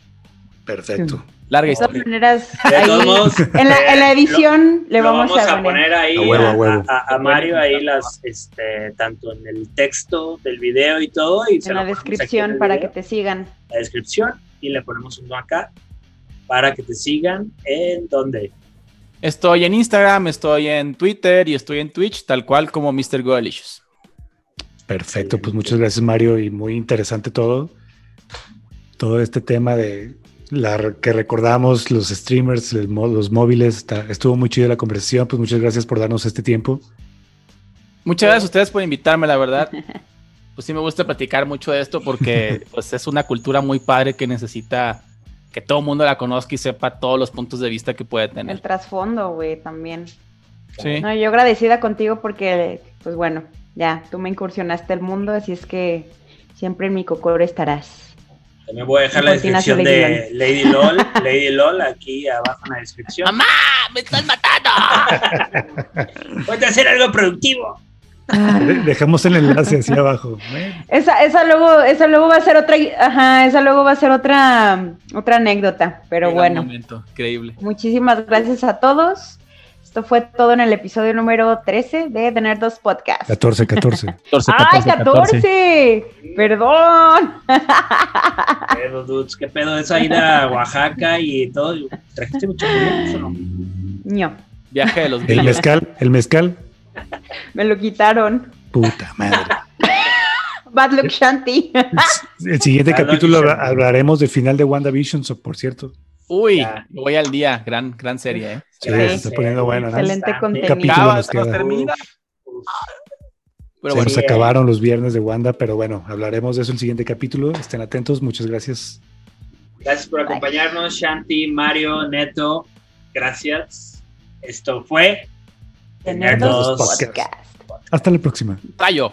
perfecto. Larga De historia. todas maneras, De ahí, todos modos, en, la, en la eh, edición le lo vamos, a, poner. ahí A huevo, a, a huevo. a- a Mario ahí las, este, tanto en el texto del video y todo, y en la en descripción para que te sigan. la descripción y le ponemos uno acá para que te sigan en donde. Estoy en Instagram, estoy en Twitter y estoy en Twitch, tal cual como Mr. Goralicious. Perfecto, pues muchas gracias Mario y muy interesante todo. Todo este tema de la que recordamos, los streamers, el los móviles, está- estuvo muy chido la conversación, pues muchas gracias por darnos este tiempo. Muchas gracias a ustedes por invitarme, la verdad. Pues sí me gusta platicar mucho de esto porque pues, es una cultura muy padre que necesita que todo el mundo la conozca y sepa todos los puntos de vista que puede El tener. trasfondo, güey, también. Sí. No, yo agradecida contigo porque, pues bueno, ya, tú me incursionaste al mundo, así es que siempre en mi cocoro estarás. También voy a dejar la Cortinas descripción de Lady LOL, Lady LOL aquí abajo en la descripción. ¡Mamá! ¡Me están matando! Voy a hacer algo productivo. De- Dejamos el enlace hacia abajo. Esa, esa luego, esa luego va a ser otra, ajá, esa luego va a ser otra, otra anécdota, pero bueno. momento, increíble. Muchísimas gracias a todos. Esto fue todo en el episodio número 13 de Tener Dos Podcast. 14, 14. 14, ¡Ay, 14, 14! ¡Perdón! ¿Qué pedo, dudes? ¿Qué pedo esa ida a Oaxaca y todo? ¿Trajiste mucho o no? No, Viaje de los El mezcal, el mezcal. me lo quitaron. Puta madre. Bad Luck Shanty. El siguiente no, capítulo hablaremos del final de WandaVision, por cierto. Uy, Ya. voy al día. Gran, gran serie, ¿eh? Sí, se está poniendo bueno, ¿no? Excelente contenido. Capítulo nos queda. termina. Se nos acabaron los viernes de Wanda, pero bueno, hablaremos de eso en el siguiente capítulo. Estén atentos, muchas gracias. Gracias por acompañarnos, Shanti, Mario, Neto. Gracias. Esto fue Tener Dos Dos Podcast. Podcast. Hasta la próxima. rayo.